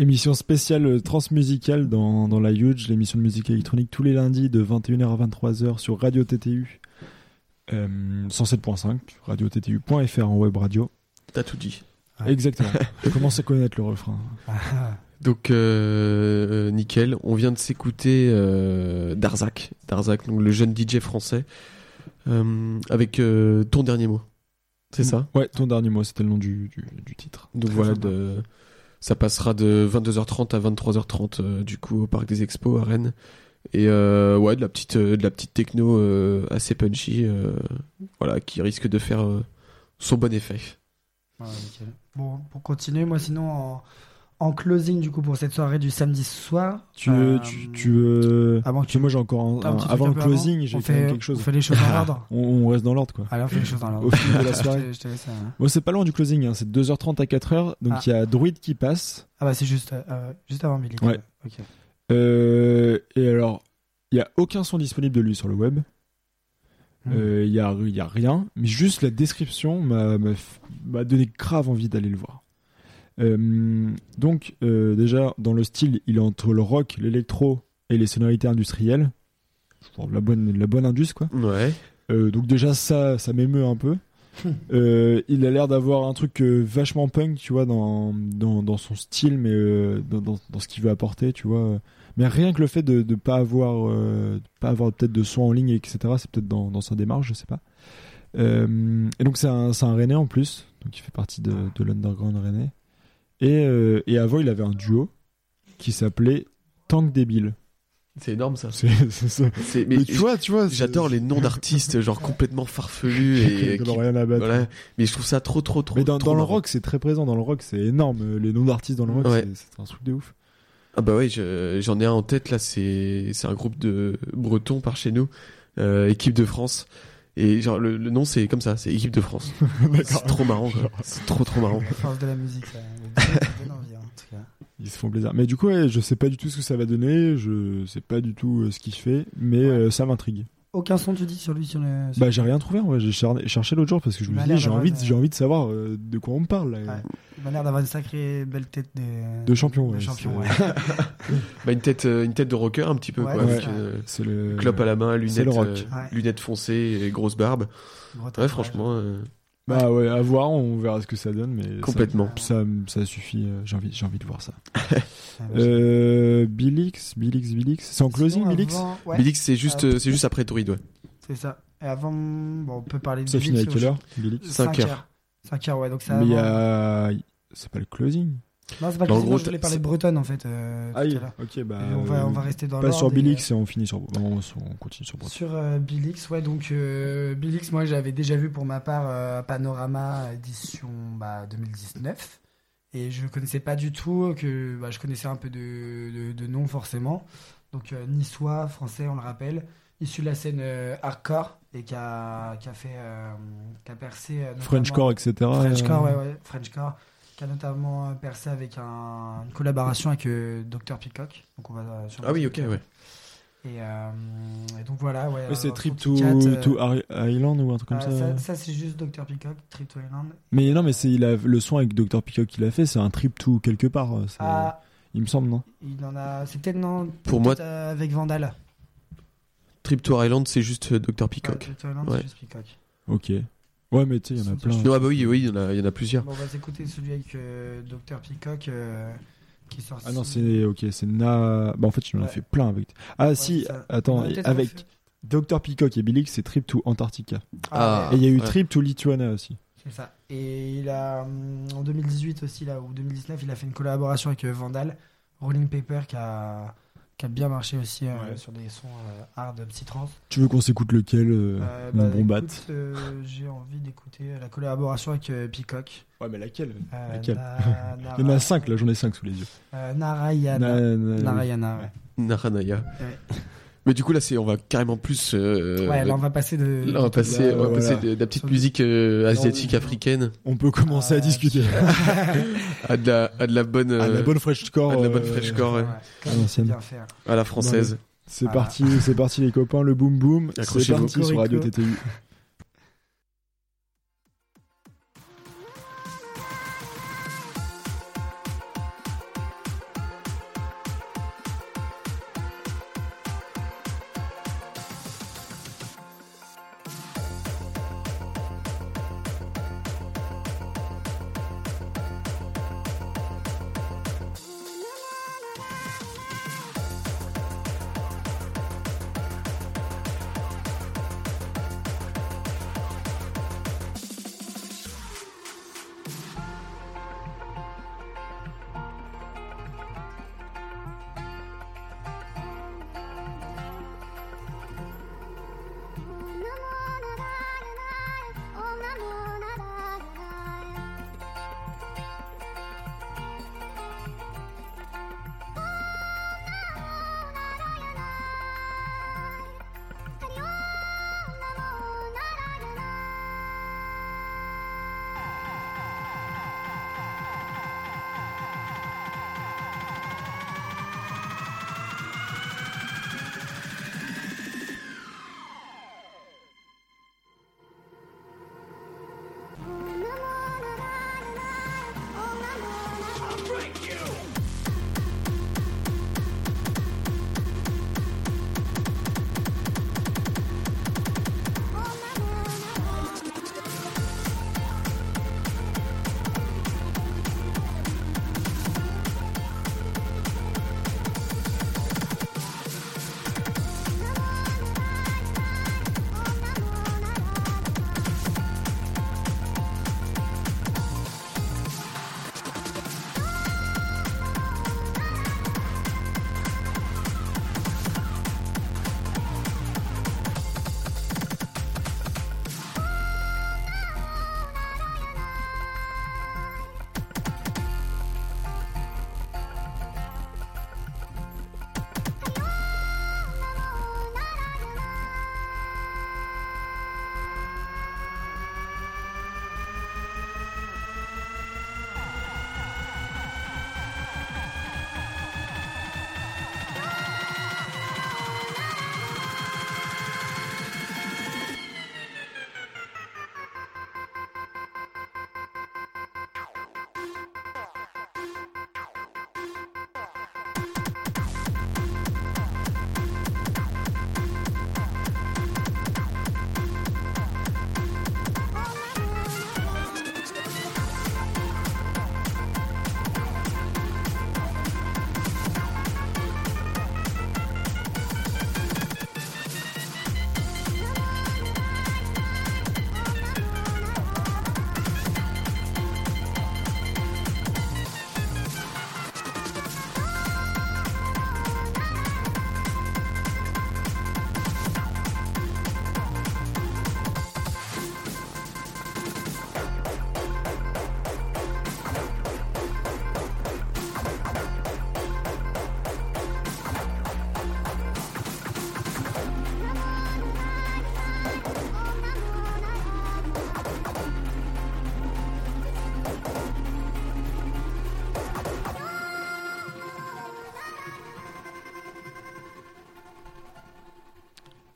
Émission spéciale euh, transmusicale dans, dans la Huge, l'émission de musique électronique tous les lundis de 21h à 23h sur Radio TTU euh, 107.5, radiottu.fr en web radio. T'as tout dit. Ouais. Exactement. [LAUGHS] Je commence à connaître le refrain. Ah, Donc euh, nickel, on vient de s'écouter euh, Darzac, Darzac, donc le jeune DJ français, euh, avec euh, ton dernier mot. C'est ça? Ouais, ton dernier mot, c'était le nom du, du, du titre. Donc Très voilà, de, ça passera de 22h30 à 23h30 euh, du coup au parc des Expos à Rennes. Et euh, ouais, de la petite, euh, de la petite techno assez punchy, voilà, qui risque de faire son bon effet. Bon, pour continuer, moi sinon en closing du coup pour cette soirée du samedi soir. Tu, euh, tu, tu veux. avant que Tu sais, moi j'ai encore un- un un- avant le closing, j'ai fait, quelque chose. On fait les choses en ordre. On, on reste dans l'ordre quoi. Allez, on fait les choses en ordre. Au fil de la [LAUGHS] Je te- soirée. je te. Bon, c'est pas loin du closing, hein, c'est 2h30 à 4h, donc Ah. il y a Druid qui passe. Ah bah c'est juste, euh, euh, juste avant Billy. Ouais. Ok. Euh, et alors, il y a aucun son disponible de lui sur le web. Hmm. Euh, Il y, a, y a rien, mais juste la description m'a donné grave envie d'aller le voir. Euh, donc, euh, déjà, dans le style, il est entre le rock, l'électro et les sonorités industrielles. Genre la bonne, la bonne indus, quoi. Ouais. Euh, donc déjà ça, ça m'émeut un peu. [LAUGHS] Euh, il a l'air d'avoir un truc euh, vachement punk, tu vois, dans, dans, dans son style, mais euh, dans, dans, dans ce qu'il veut apporter, tu vois. Mais rien que le fait de ne pas avoir, euh, de pas avoir peut-être de son en ligne, etc., c'est peut-être dans, dans sa démarche, je sais pas. Euh, et donc c'est un, c'est un Rennais en plus, donc il fait partie de, de l'underground Rennais. Et, euh, et avant, il avait un duo qui s'appelait Tank Débile. C'est énorme ça. C'est, c'est ça. C'est- Mais, mais tu vois, tu vois, [LAUGHS] J'adore les noms d'artistes, genre complètement farfelus [LAUGHS] et qui qui- n'ont rien à battre. voilà. Mais je trouve ça trop, trop, trop. Mais dans, trop dans le rock, c'est très présent. Dans le rock, c'est énorme. Les noms d'artistes dans le rock, Ouais. c'est- c'est un truc de ouf. Ah bah oui, je- j'en ai un en tête là. C'est c'est un groupe de Bretons par chez nous, euh, équipe de France. Et genre le, le nom c'est comme ça, c'est équipe de France. [LAUGHS] c'est trop marrant. quoi. C'est trop trop marrant. La force de la musique, ça. Ça donne envie, hein, en tout cas. [LAUGHS] Ils se font plaisir. Mais du coup, ouais, je sais pas du tout ce que ça va donner. Je sais pas du tout euh, ce qu'il fait. Mais Ouais. euh, ça m'intrigue. Aucun son, tu dis, sur lui sur le. sur- Bah, j'ai rien trouvé. en vrai. J'ai char- cherché l'autre jour parce que je me l'air j'ai envie, de- envie de savoir euh, de quoi on me parle. Là. Ouais. Il m'a l'air d'avoir une sacrée belle tête de. De champion, De ouais, champion, ouais. [LAUGHS] Bah une tête, une tête de rocker un petit peu Ouais, quoi, c'est euh, le. clope à la main, lunettes, le rock. euh, Ouais. lunettes foncées et grosse barbe. Ouais, franchement. Bah ouais, à voir. On verra ce que ça donne. Mais Complètement. Ça, ça, ça suffit. euh, J'ai envie, j'ai envie de voir ça. [LAUGHS] Euh, Billix, Billix, Billix. C'est en closing, Billix? avant- ouais, Billix, c'est juste, Euh, c'est juste après Druid, ouais. C'est ça. Et avant, bon, on peut parler de Ça finit à quelle heure, Billix? 5 heures. 5 heures, ouais. Donc ça. Mais il y a. C'est pas le closing Non, c'est pas Dans le gros. Je voulais parler de Bretonne en fait. euh, Ah à oui, ok, bah. Et on, va, on va euh, rester dans Pas sur et, Billix et on finit sur. non, on continue sur euh, Breton. Sur euh, Billix, ouais, donc euh, Billix, moi j'avais déjà vu pour ma part euh, Panorama édition bah, 2019. Et je connaissais pas du tout, que bah, je connaissais un peu de, de, de nom forcément. Donc euh, niçois, français, on le rappelle, issu de la scène euh, hardcore et qui a, qui a fait, euh, qui a percé. euh, Frenchcore, etc. Frenchcore, euh, ouais, ouais, Frenchcore, qui a notamment euh, percé avec un- une collaboration avec euh, Dr Peacock. Donc on va euh, Ah oui, ok, ouais. Et, euh, et donc voilà, ouais. Ouais, c'est Trip to, euh, to Island ou un truc comme ça. ça, ça, c'est juste Dr Peacock, Trip to Island. Mais non, mais c'est il a le son avec Dr Peacock qu'il a fait, c'est un trip to quelque part. Ah, Il me semble, non? Il en a. C'est peut-être non. Pour moi- avec Vandal. Trip to Island, c'est juste Dr Ouais, Peacock. Trip to Island, Ouais. c'est juste Peacock. Ok. Ouais, mais tu sais, il y en a plein. Non, ah bah oui, oui, il y en a, il y en a plusieurs. Bon, on va s'écouter celui avec euh, Dr Peacock euh, qui est sorti. Ah non, c'est ok, c'est Na. Bah en fait, il en a Ouais. fait plein avec. Ah Ouais, si, ça. attends, avec Dr Peacock et Billix, c'est Trip to Antarctica. Ah. et il y a eu. Trip to Lituania aussi. C'est ça. Et il a, hum, en 2018 aussi, là, ou 2019, il a fait une collaboration avec euh, Vandal, Rolling Paper, qui a, qui a bien marché aussi euh, Ouais. sur des sons euh, hard psytrance. Tu veux qu'on s'écoute lequel, euh, Euh, mon bah, bon euh, J'ai envie d'écouter la collaboration avec euh, Peacock. Ouais, mais laquelle? Euh, Laquelle? Na- [LAUGHS] Il y en a Nara- 5 là, j'en ai 5 sous les yeux. euh, Narayana. Na- na- Narayana, ouais. Naranaya. Ouais. Mais du coup, là, c'est, on va carrément plus. euh, ouais, là, on va passer de. là, on va passer, Là, on va voilà. passer de, de la petite Sur- musique euh, asiatique, Non, africaine, On peut commencer à Ah, discuter. [LAUGHS] à de la, à de la bonne, Ah, la euh, bonne Frenchcore. à de la bonne euh, Frenchcore, ouais. comme à à la française. C'est Ah. parti, c'est parti les copains, le boom boom. C'est Accrochez-vous. parti sur Radio. TTU.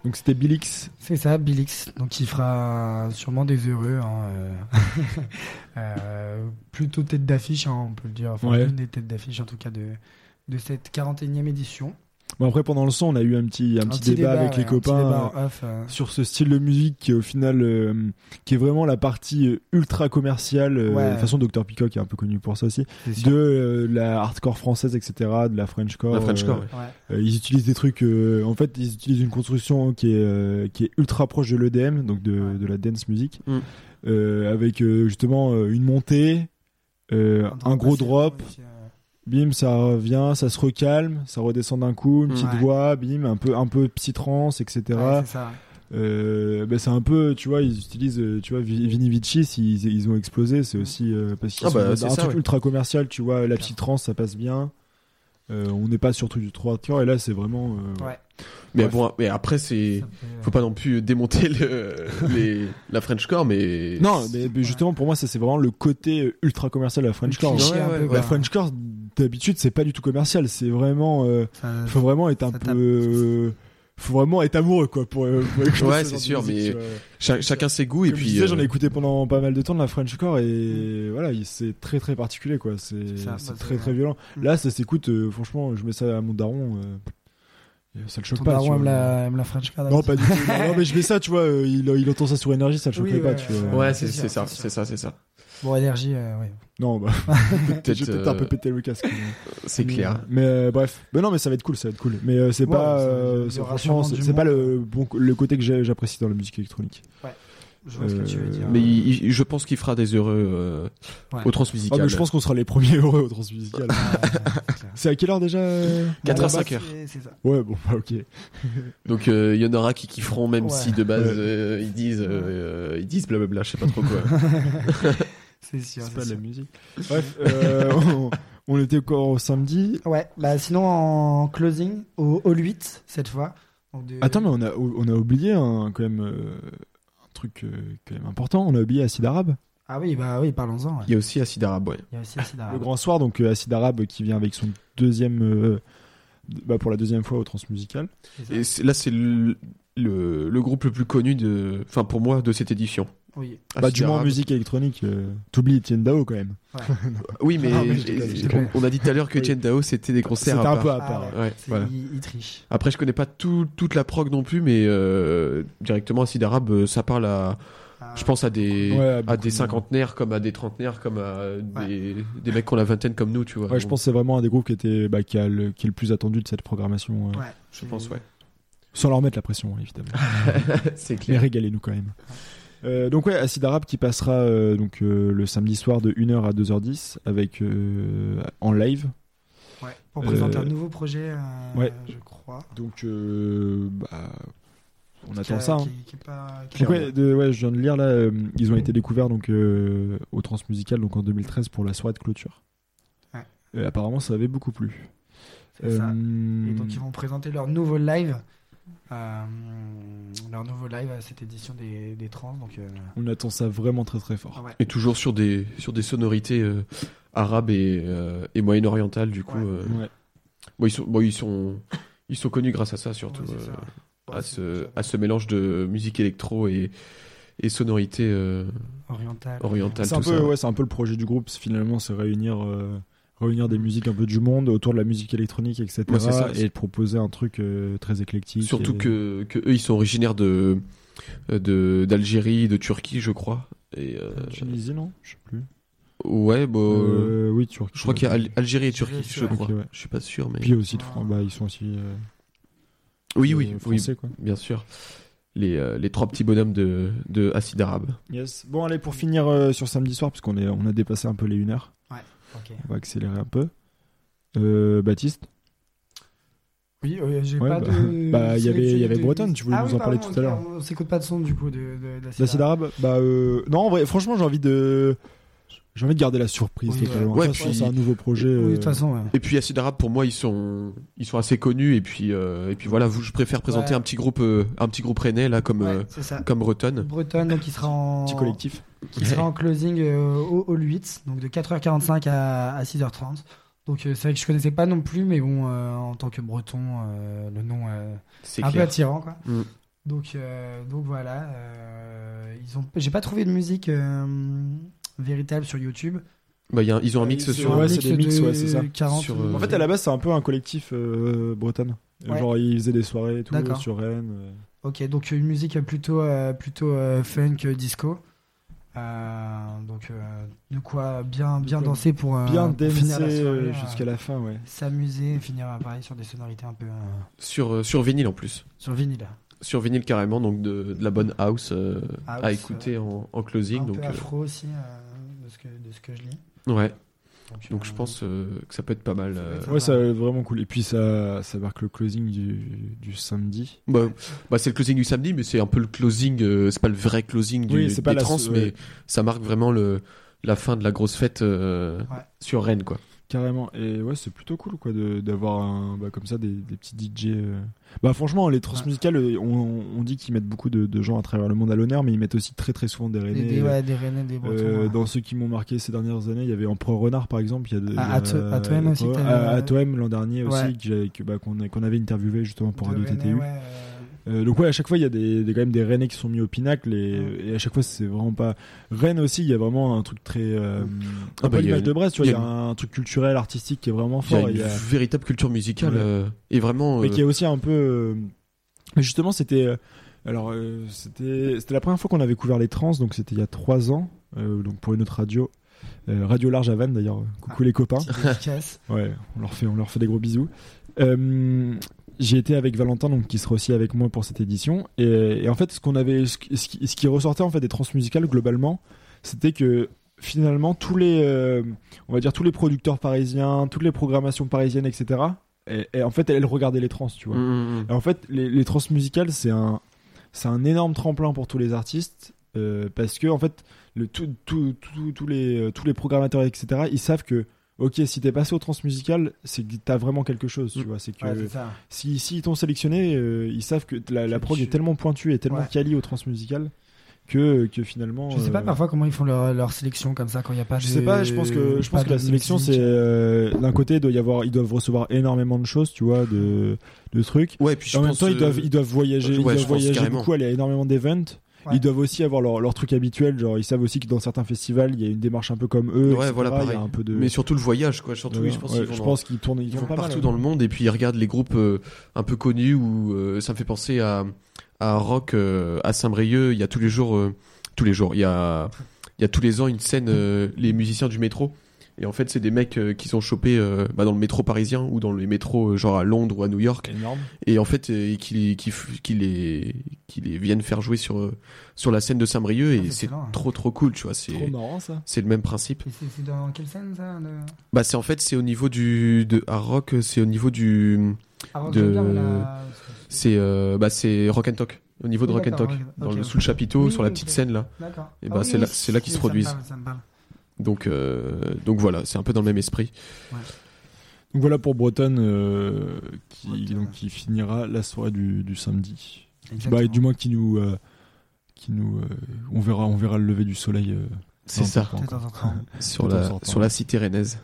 Donc c'était Bilix. C'est ça, Bilix. Donc il fera sûrement des heureux. hein, euh, [LAUGHS] euh, plutôt tête d'affiche, hein, on peut le dire. Enfin, Ouais. l'une des têtes d'affiche en tout cas de, de cette 41e édition. Bon après pendant le son, on a eu un petit un, petit, débat, avec ouais, les copains off, euh, sur ce style de musique qui est au final euh, qui est vraiment la partie euh, ultra commerciale. euh, Ouais. De toute façon, Dr Peacock est un peu connu pour ça aussi. De euh, la hardcore française, etc. De la Frenchcore. La Frenchcore, euh, ouais. Ouais. Euh, ils utilisent des trucs. euh, en fait, ils utilisent une construction qui est euh, qui est ultra proche de l'EDM, donc de, Ouais. de la dance music, Mm. euh, avec euh, justement une montée, euh, On un gros drop, aussi, euh, bim, ça revient, ça se recalme, ça redescend d'un coup, une petite Ouais. voix, bim, un peu un peu psytrance, etc. ouais, c'est ça. Euh, ben, c'est un peu, tu vois, ils utilisent, euh, tu vois, Vi- Vini Vici, ils, ils ont explosé, c'est aussi euh, parce qu'ils Ah bah, sont un ça, truc ouais. ultra commercial, tu vois, la petite trance, ça passe bien. Euh, on n'est pas sur du 3 tours et là c'est vraiment euh, Ouais. Mais Bref. bon, mais après, c'est. Faut pas non plus démonter le, [LAUGHS] les, la Frenchcore, mais. Non, mais, mais justement pour moi ça c'est vraiment le côté ultra commercial de la Frenchcore. quoi. La Frenchcore d'habitude c'est pas du tout commercial, c'est vraiment euh, Ça- faut vraiment être un peu euh, faut vraiment être amoureux quoi pour, euh, pour écouter Ouais, ce c'est sûr, musique, mais. Cha- chacun ses goûts, et Comme puis. euh, j'en ai écouté pendant pas mal de temps de la Frenchcore et voilà, il- c'est très très particulier quoi, c'est bah, très très violent. Mm. Là ça s'écoute euh, franchement, je mets ça à mon daron euh, ça le choque Ton pas. daron aime vois. la, aime la French Card. Non, pas du [LAUGHS] tout. non, mais je mets ça, tu vois, il, il entend ça sur énergie, ça le Oui, choquerait pas, ouais, tu vois. ouais. C'est ça, c'est ça, c'est ça. Bon, énergie, euh, ouais. Non, bah, [LAUGHS] Peut-être. j'ai peut-être un peu euh, pété le casque. mais- C'est clair. Mais euh, bref, mais non, mais ça va être cool, ça va être cool. Mais euh, c'est Ouais, pas, euh, c'est- pas le bon, le côté que j'apprécie dans la musique électronique. Je vois ce que tu veux Euh, dire. Mais il- il- je pense qu'il fera des heureux euh, Ouais. au Ah, transmusical. mais je pense qu'on sera les premiers [LAUGHS] heureux au transmusical. Ouais, c'est à quelle heure déjà euh 4 à Là-bas, 5 heures. c'est- C'est ça. Ouais, bon, bah, ok. Donc euh, il y en aura qui kifferont même Ouais. si de base Ouais. euh, ils disent euh, ils disent blablabla, je sais pas trop quoi. [LAUGHS] C'est sûr. C'est pas de sûr. la musique. [LAUGHS] Bref, euh, on, on était encore au samedi. Ouais, bah sinon en closing, au Hall 8 cette fois. Donc de- Attends, mais on a, on a oublié un, quand même euh, un truc euh, quand même important. On a oublié Acide Arabe. Ah oui, bah oui, parlons-en. ouais. Il y a aussi Acid Arabe, ouais. Il y a aussi Acid Arabe. Le grand soir, donc euh, Acide Arabe qui vient avec son deuxième, euh, bah, pour la deuxième fois au transmusical. Et là c'est le, le, le groupe le plus connu de enfin pour moi de cette édition. Oui. Bah, du moins en musique électronique, euh, t'oublies Etienne Dao quand même. [LAUGHS] Oui, mais, Ah, mais on a dit tout à l'heure que. Tien Dao c'était des concerts C'était un part. peu à Ah part. ouais, Ouais, c'est- voilà. il, il triche. Après je connais pas tout, toute la prog non plus mais euh, directement Acid Arabe euh, ça parle à Ah, je pense à des Ouais, à des de- cinquantenaires comme à des trentenaires comme à des, des mecs qui ont la vingtaine comme nous, tu vois. Ouais, je pense que c'est vraiment un des groupes qui, était, bah, qui, a le, qui est le plus attendu de cette programmation. euh, Ouais, je pense ouais. Sans leur mettre la pression, évidemment. [LAUGHS] c'est Mais clair. régalez-nous quand même. Euh, donc ouais, Acide Arabe qui passera euh, donc euh, le samedi soir de 1h à 2h10 avec en live. Ouais, pour présenter un nouveau projet, ouais. je crois. Donc bah, on Qui attend a- ça. hein. Qui, pas, Donc ouais, de- ouais, je viens de lire là, ils ont été découverts donc au Transmusical donc en 2013 pour la soirée de clôture. Ouais. Apparemment ça avait beaucoup plu. ça. Et donc ils vont présenter leur nouveau live, euh, leur nouveau live à cette édition des, des trans. Donc euh, On attend ça vraiment très très fort. ah ouais. Et toujours sur des sur des sonorités euh, arabes et, euh, et moyen-orientales du coup. Ouais. euh, Ouais. bon, ils sont bon, ils sont ils sont connus grâce à ça surtout Ouais, c'est euh, ça. à ce à ce mélange de musique électro et et sonorités euh, oriental. orientales C'est un peu ça. ouais, c'est un peu le projet du groupe, finalement c'est réunir euh, réunir des musiques un peu du monde autour de la musique électronique etc. Ouais, c'est ça. et de proposer un truc euh, très éclectique. Surtout et- que, que eux ils sont originaires de de d'Algérie, de Turquie je crois. Et euh, Tunisie non, je sais plus. ouais bon. Euh, oui Turquie. Je crois qu'il y a Al- Algérie et Algérie, Turquie, je crois. Ok, ouais. Je suis pas sûr, mais. Puis aussi de France, bah ils sont aussi. euh, oui, euh, oui, oui, français quoi. bien sûr. Les, euh, les trois petits bonhommes de, de Acide Arabe. Yes. Bon allez pour finir euh, sur samedi soir parce qu'on est on a dépassé un peu les 1 heure. On va accélérer un peu. Euh, Baptiste? Oui, euh, j'ai Ouais, pas bah, de. [LAUGHS] bah, il y avait- il y avait de- Bretonne, tu voulais Ah nous oui, en parler pardon, tout à l'heure. On s'écoute pas de son du coup de, de, d'Acid L'acide Arabe. Bah euh, non en vrai franchement j'ai envie de j'ai envie de garder la surprise Oui, totalement. ouais. Ouais, c'est un nouveau projet. Oui, euh, de toute façon, ouais. Et puis Acide Arabe, pour moi, ils sont, ils sont assez connus. Et puis, euh, et puis voilà, vous, je préfère présenter Ouais. un petit groupe, euh, un petit groupe rennais là, comme, Ouais, euh, comme Bretonne. Bretonne, donc il sera en. Petit collectif. Qui sera en closing euh, au Hall 8, donc de 4h45 à, à 6h30. Donc euh, c'est vrai que je connaissais pas non plus, mais bon, euh, en tant que breton, euh, le nom euh, C'est un peu attirant. Quoi. Mm. Donc, euh, donc voilà. euh, ils ont. J'ai pas trouvé de musique euh, véritable sur YouTube. Bah, il y a un- ils ont un mix sur. ouais, Un c'est mix des mix, de ouais, c'est ça. 40 Sur, ou- euh, En fait, à la base, c'est un peu un collectif euh, breton. Ouais. Genre, ils faisaient des soirées et tout sur Rennes. euh. Ok, donc une musique plutôt, euh, plutôt euh, funk, disco. Euh, donc euh, de quoi bien, bien quoi danser pour, euh, Bien danser euh, jusqu'à la fin, ouais. S'amuser, finir pareil sur des sonorités un peu euh, Sur, sur vinyle en plus. sur vinyle. Sur vinyle carrément, donc de, de la bonne house, euh, House, à écouter en, en closing. un Donc, peu euh, afro aussi, euh, de, ce que, de ce que je lis. ouais, Donc, je pense euh, que ça peut être pas mal. Peut euh. Ouais, ça va être vraiment cool. Et puis, ça, ça marque le closing du, du samedi. Bah, bah, c'est le closing du samedi, mais c'est un peu le closing, euh, c'est pas le vrai closing du, Oui, pas des la- trans, ouais. mais ça marque vraiment le, la fin de la grosse fête euh, Ouais. sur Rennes, quoi. Carrément. Et ouais, c'est plutôt cool, quoi, de- d'avoir bah, comme ça des, des petits DJ. euh. Bah, franchement, les transmusicales, euh, on, on dit qu'ils mettent beaucoup de, de gens à travers le monde à l'honneur, mais ils mettent aussi très très souvent des Rennais. des, ouais, des Rennais, des Bretons. Euh, ouais. dans ceux qui m'ont marqué ces dernières années, il y avait Empereur Renard par exemple. Il y a de, Ah, aussi, à- l'an dernier aussi, bah, qu'on avait interviewé justement pour Radio TTU. ouais, euh, donc ouais, à chaque fois il y a des, des- quand même des Rennais qui sont mis au pinacle et, à chaque fois c'est vraiment pas. Rennes aussi, il y a vraiment un truc très. Euh, Ah un bah, peu l'image une- de Brest, tu vois, il y y a un truc culturel, artistique qui est vraiment Il y a fort. une il y a- véritable culture musicale Ouais. euh, et vraiment. mais qui est aussi un peu. euh, Mais justement, c'était. Alors, euh, c'était c'était la première fois qu'on avait couvert les trans, donc c'était il y a trois ans, euh, donc pour une autre radio. Euh, radio Large à Vannes d'ailleurs. Coucou les copains. [LAUGHS] Ouais, on leur fait, on leur fait des gros bisous. Euh, j'ai été avec Valentin, donc qui sera aussi avec moi pour cette édition. Et, et en fait, ce qu'on avait, ce, qui- ce ressortait en fait des transmusicales globalement, c'était que finalement tous les, euh, on va dire tous les producteurs parisiens, toutes les programmations parisiennes, etc. Et, et en fait, elles regardaient les trans, tu vois. mm, mm, mm. Et en fait, les, les transmusicales, c'est un, c'est un énorme tremplin pour tous les artistes euh, parce que en fait, le, tout, tout- tout- tous les, tous les programmateurs, etc. Ils savent que ok, si t'es passé au transmusical, c'est que t'as vraiment quelque chose, tu Mm. vois. C'est que Ouais, c'est ça. si, si ils t'ont sélectionné, euh, ils savent que la, la prog tu- est tellement pointue et tellement Ouais. quali au transmusical que, que finalement. Je sais pas euh, parfois comment ils font leur, leur sélection comme ça quand il n'y a pas je de. sais pas, je pense que je pense que la sélection c'est euh, d'un côté il doit y avoir ils doivent recevoir énormément de choses, tu vois, de de trucs. Ouais, puis je en même temps, ils doivent, ils doivent voyager, ouais, ils doivent voyager beaucoup, aller à énormément d'events. Ouais. Ils doivent aussi avoir leur, leur truc habituel, genre ils savent aussi que dans certains festivals, il y a une démarche un peu comme eux. Ouais, etc. voilà, Il y a pareil. un peu de. Mais surtout le voyage, quoi. Surtout, Ouais, je pense ouais, qu'ils vont, je dans- pense qu'ils tournent, ils, ils tournent vont pas mal, partout dans le monde et puis ils regardent les groupes euh, un peu connus où euh, ça me fait penser à, à Rock euh, à Saint-Brieuc. Il y a tous les jours, euh, tous les jours, il y a, il y a tous les ans une scène, euh, les musiciens du métro. Et en fait, c'est des mecs euh, qui sont chopés euh, bah, dans le métro parisien ou dans les métros euh, genre à Londres ou à New York. Énorme. Et en fait, euh, qui, les- qui, f- qui, les, qui les viennent faire jouer sur, euh, sur la scène de Saint-Brieuc. Ah, Et c'est c'est hein. trop trop cool, tu vois. Trop C'est marrant ça. c'est le même principe. Et c'est dans quelle scène ça de... Bah, c'est en fait, c'est au niveau du. De, à Rock, c'est au niveau du. Ah, Rock De- la- C'est euh, bah c'est Rock and Talk. Au niveau de Oui, Rock and Talk, ok, dans le sous le chapiteau, Oui, sur la petite ok. scène là. D'accord. Et Ah bah, oui, c'est oui, là- c'est là qu'ils se ça me produisent. parle, ça me parle. Donc euh, donc voilà, c'est un peu dans le même esprit. Donc voilà pour Breton euh, qui, Breton. donc, qui finira la soirée du, du samedi. Bah, du moins qui nous, euh, qui nous, euh, on verra, on verra le lever du soleil. euh, C'est ça. temps [LAUGHS] en temps. Sur la sur la cité rennaise.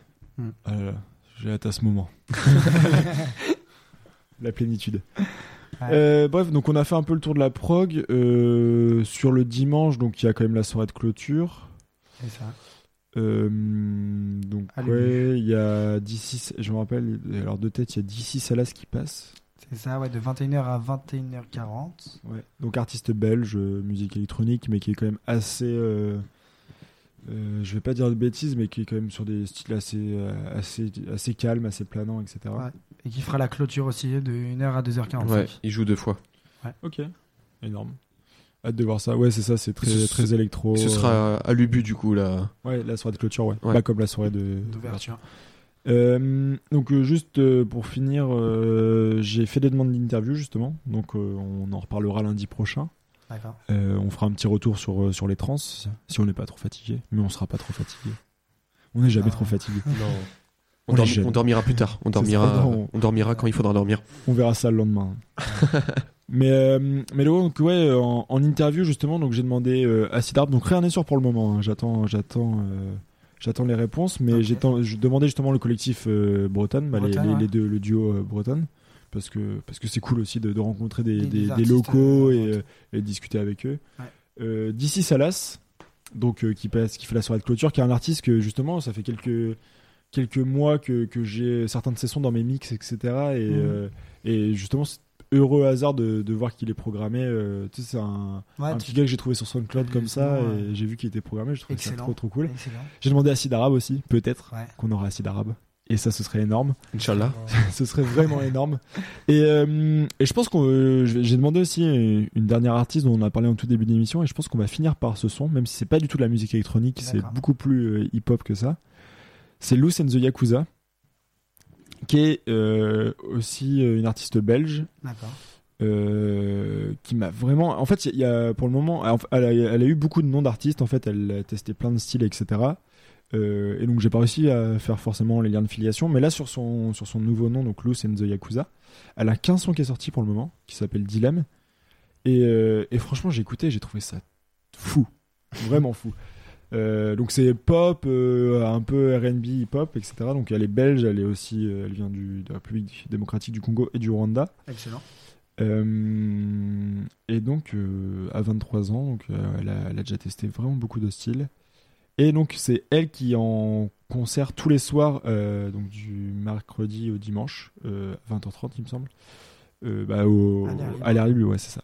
Ah là là, j'ai hâte à ce moment. [LAUGHS] la plénitude. Ouais. Euh, bref, donc on a fait un peu le tour de la prog. Euh, sur le dimanche, donc il y a quand même la soirée de clôture. C'est ça. Euh, donc Allez. ouais, il y a d'ici, je me rappelle, alors de tête, il y a d'ici Salas qui passe. C'est ça, ouais, de 21h à 21h40. Ouais. Donc artiste belge, euh, musique électronique, mais qui est quand même assez, euh, euh, je vais pas dire de bêtises, mais qui est quand même sur des styles assez, euh, assez, assez calmes, assez planants, etc. Ouais. Et qui fera la clôture aussi de 1h à 2h45. Ouais, il joue deux fois. Ok, énorme. Hâte de voir ça. Ouais, c'est ça, c'est très, Ce- très électro. Ce euh, sera à l'Ubu du coup là. Ouais, la soirée de clôture, ouais. Ouais. Pas comme la soirée de D'ouverture. Euh, donc euh, juste euh, pour finir, euh, j'ai fait des demandes d'interview justement, donc euh, on en reparlera lundi prochain. D'accord. Euh, on fera un petit retour sur, euh, sur les trans, si on n'est pas trop fatigué, mais on sera pas trop fatigué. On n'est jamais Ah. trop fatigué. [LAUGHS] Non. On On, les dormi- gêne. on dormira plus tard. On ça, dormira, on dormira quand il faudra dormir. On verra ça le lendemain. [LAUGHS] mais euh, mais donc ouais, en, en interview justement, donc j'ai demandé euh, à Sidarp, donc rien n'est sûr pour le moment. hein. J'attends j'attends euh, j'attends les réponses, mais j'attends- je demandais justement le collectif euh, Breton, bah, les, Breton, les- ouais. les deux, le duo euh, Breton, parce que parce que c'est cool aussi de, de rencontrer des, Des- des, des des artistes, locaux et, et discuter avec eux. Ouais. D'ici Salas, donc qui passe, qui fait la soirée de clôture, qui est un artiste que justement ça fait quelques quelques mois que, que j'ai certains de ses sons dans mes mix, etc. Et, Mhm. euh, et justement, c'est heureux hasard de, de voir qu'il est programmé. euh, tu sais, c'est un, Ouais, un tu- petit gars que j'ai trouvé sur SoundCloud comme ça, et j'ai vu qu'il était programmé. Je trouvais ça trop trop cool. J'ai demandé à Sid Arabe aussi, peut-être Ouais. qu'on aura Acide Arabe. Et ça, ce serait énorme. Inch'Allah. [LAUGHS] ce serait vraiment énorme. Et, euh, et je pense qu'on, euh, j'ai demandé aussi une dernière artiste dont on a parlé en tout début d'émission, et je pense qu'on va finir par ce son, même si c'est pas du tout de la musique électronique, c'est beaucoup plus euh, hip-hop que ça. C'est Loose and the Yakuza, qui est euh, aussi euh, une artiste belge. D'accord. euh, qui m'a vraiment en fait il y a pour le moment elle a, elle a eu beaucoup de noms d'artistes en fait elle a testé plein de styles etc Euh, et donc j'ai pas réussi à faire forcément les liens de filiation mais là sur son sur son nouveau nom donc Loose and the Yakuza elle a 15 sons qui est sorti pour le moment qui s'appelle Dilemme et, euh, et franchement j'ai écouté j'ai trouvé ça fou vraiment fou Euh, donc c'est pop euh, un peu R&B hip hop etc donc elle est belge elle est aussi euh, elle vient du, de la République démocratique du Congo et du Rwanda Excellent. euh, et donc, à 23 ans, donc, elle, a, elle a déjà testé vraiment beaucoup de styles. Et donc, c'est elle qui en concert tous les soirs, donc du mercredi au dimanche, euh, 20h30, il me semble, bah, au, À libre, ouais, c'est ça.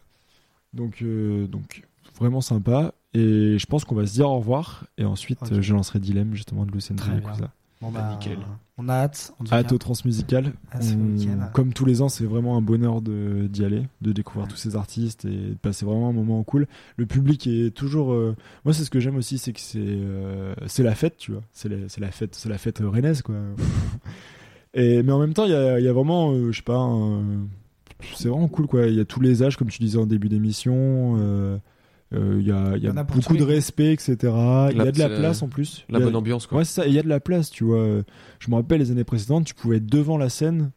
Donc, donc, vraiment sympa. Et je pense qu'on va se dire au revoir. Et ensuite, je lancerai Dilemme, justement, de Lucien Très bien. Yakuza. Bon, Bah, nickel. On a hâte. tout Hâte au transmusical. On- week-end. Comme tous les ans, c'est vraiment un bonheur d'y aller, de découvrir tous ces artistes et de passer vraiment un moment cool. Le public est toujours. euh, Moi, c'est ce que j'aime aussi, c'est que c'est euh, c'est la fête, tu vois. C'est la, fête, c'est la fête rennaise, quoi. [LAUGHS] et mais en même temps, il y a, il y a vraiment, euh, je sais pas, un- c'est vraiment cool, quoi. Il y a tous les âges, comme tu disais en début d'émission. Euh, Il y a, y beaucoup de respect, etc. Il y a de la place en plus. La bonne ambiance, quoi. Ouais, c'est ça. Il y a de la place, tu vois. Je me rappelle les années précédentes, tu pouvais être devant la scène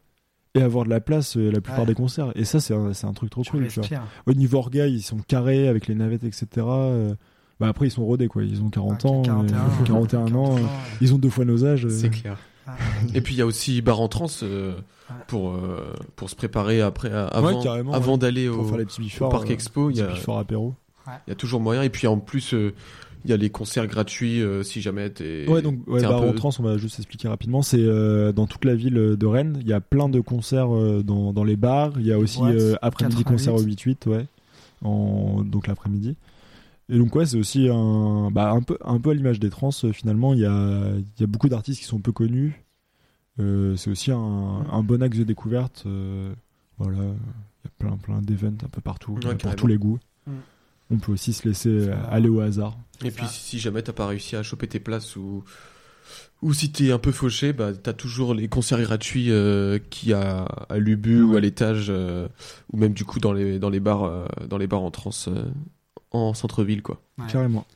et avoir de la place euh, la plupart Ouais. des concerts. Et ça, c'est un, c'est un truc trop Tu cool, tu vois. Au niveau orga, ils sont carrés avec les navettes, etc. euh, Bah après, ils sont rodés, quoi. Ils ont 40 Ah, ans. 41, euh, 41 ans. euh, [LAUGHS] Ils ont deux fois nos âges. euh. C'est clair. Et puis il y a aussi bar en trans euh, Ouais. pour euh, pour se préparer après avant Ouais, avant ouais. d'aller au, au parc euh, expo. Il y a apéro. Il y a toujours moyen. Et puis en plus euh, il y a les concerts gratuits euh, si jamais t'es. Ouais, donc ouais, peu- en Trans, on va juste expliquer rapidement. C'est euh, dans toute la ville de Rennes. Il y a plein de concerts euh, dans, dans les bars. Il y a aussi euh, après-midi 88. concert au 8-8, ouais, en, donc l'après-midi. Et donc ouais, c'est aussi un, bah, un peu un peu à l'image des trans. euh, finalement, il y a il y a beaucoup d'artistes qui sont peu connus. Euh, c'est aussi un, un bon axe de découverte. euh, voilà, il y a plein plein d'événements un peu partout, Ouais, pour tous les goûts. Mm. On peut aussi se laisser euh, aller au hasard. Et puis si jamais t'as pas réussi à choper tes places ou ou si t'es un peu fauché, bah t'as toujours les concerts gratuits euh, qui a à l'Ubu ou à l'étage euh, ou même du coup dans les dans les bars euh, dans les bars en trans euh, en centre-ville quoi. Ouais. Carrément.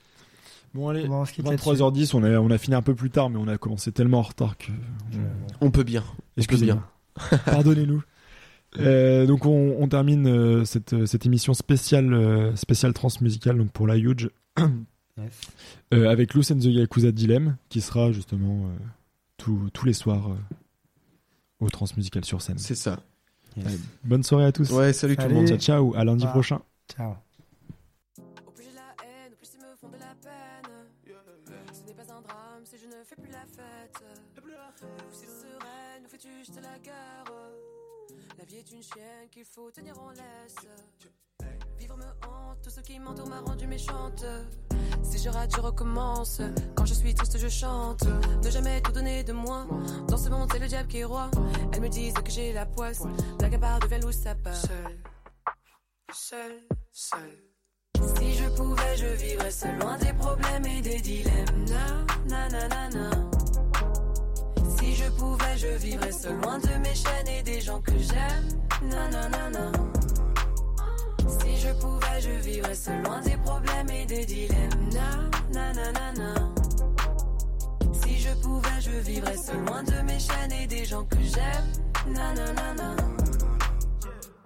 Bon allez, Bon, on se quitte là-dessus. 23h10, on a, on a fini un peu plus tard, mais on a commencé tellement en retard que. On peut bien. Excusez-moi. bien. Pardonnez-nous. Euh, donc on, on termine euh, cette, cette émission spéciale, euh, spéciale transmusicale donc pour la Huge [COUGHS] Yes. euh, avec Loose and the Yakuza Dilemme qui sera justement euh, tous- tous les soirs euh, au transmusical sur scène. C'est ça. Yes. Allez, bonne soirée à tous. Ouais, salut tout le monde. Ciao ciao, à lundi prochain. Ciao. Faut tenir en laisse. Vivre me hante, tout ce qui m'entoure m'a rendu méchante. Si je rate, je recommence. Quand je suis triste, je chante. Ne jamais tout donner de moi. Dans ce monde, c'est le diable qui est roi. Elles me disent que j'ai la poisse. À part devient loup, ça part. Seul, seul, seul. Si je pouvais, je vivrais seul, loin des problèmes et des dilemmes. Na, na, na, na, na. Si je pouvais, je vivrais seul, loin de mes chaînes et des gens que j'aime. Na, na, na, na. Si je pouvais, je vivrais seul, loin des problèmes et des dilemmes. Na, na, na, na, na. Si je pouvais, je vivrais seul, loin de mes chaînes et des gens que j'aime. Na, na, na, na.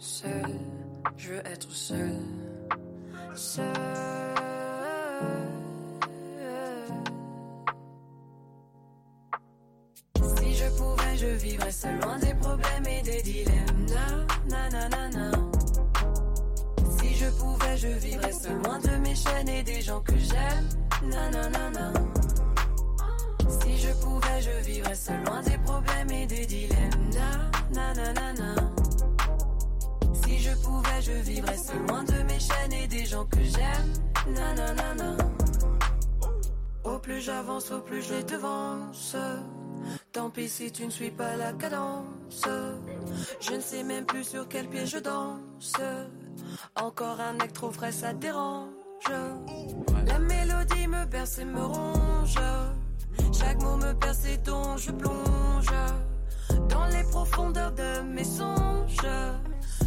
seul, je veux être seul. Seul. Si je pouvais, je vivrais seul des problèmes et des dilemmes. Na, na, na, na. Si je pouvais, je vivrais seul de mes chaînes et des gens que j'aime. Na, na, na, na. Si je pouvais, je vivrais seul loin des problèmes et des dilemmes. Na, na, na, na, na. Je pouvais, je vivrais seul loin de mes chaînes et des gens que j'aime. Na, na, na, na. Au plus j'avance, au plus je les devance. Tant pis si tu ne suis pas la cadence. Je ne sais même plus sur quel pied je danse. Encore un mec trop frais, ça dérange. La mélodie me berce et me ronge. Chaque mot me perce et dont je plonge. Dans les profondeurs de mes songes.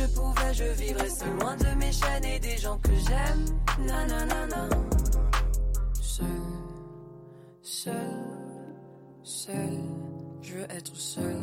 Je pouvais, je vivrais seul loin de mes chaînes et des gens que j'aime. Na, na, na, na. Seul, seul. Seul, je veux être seul.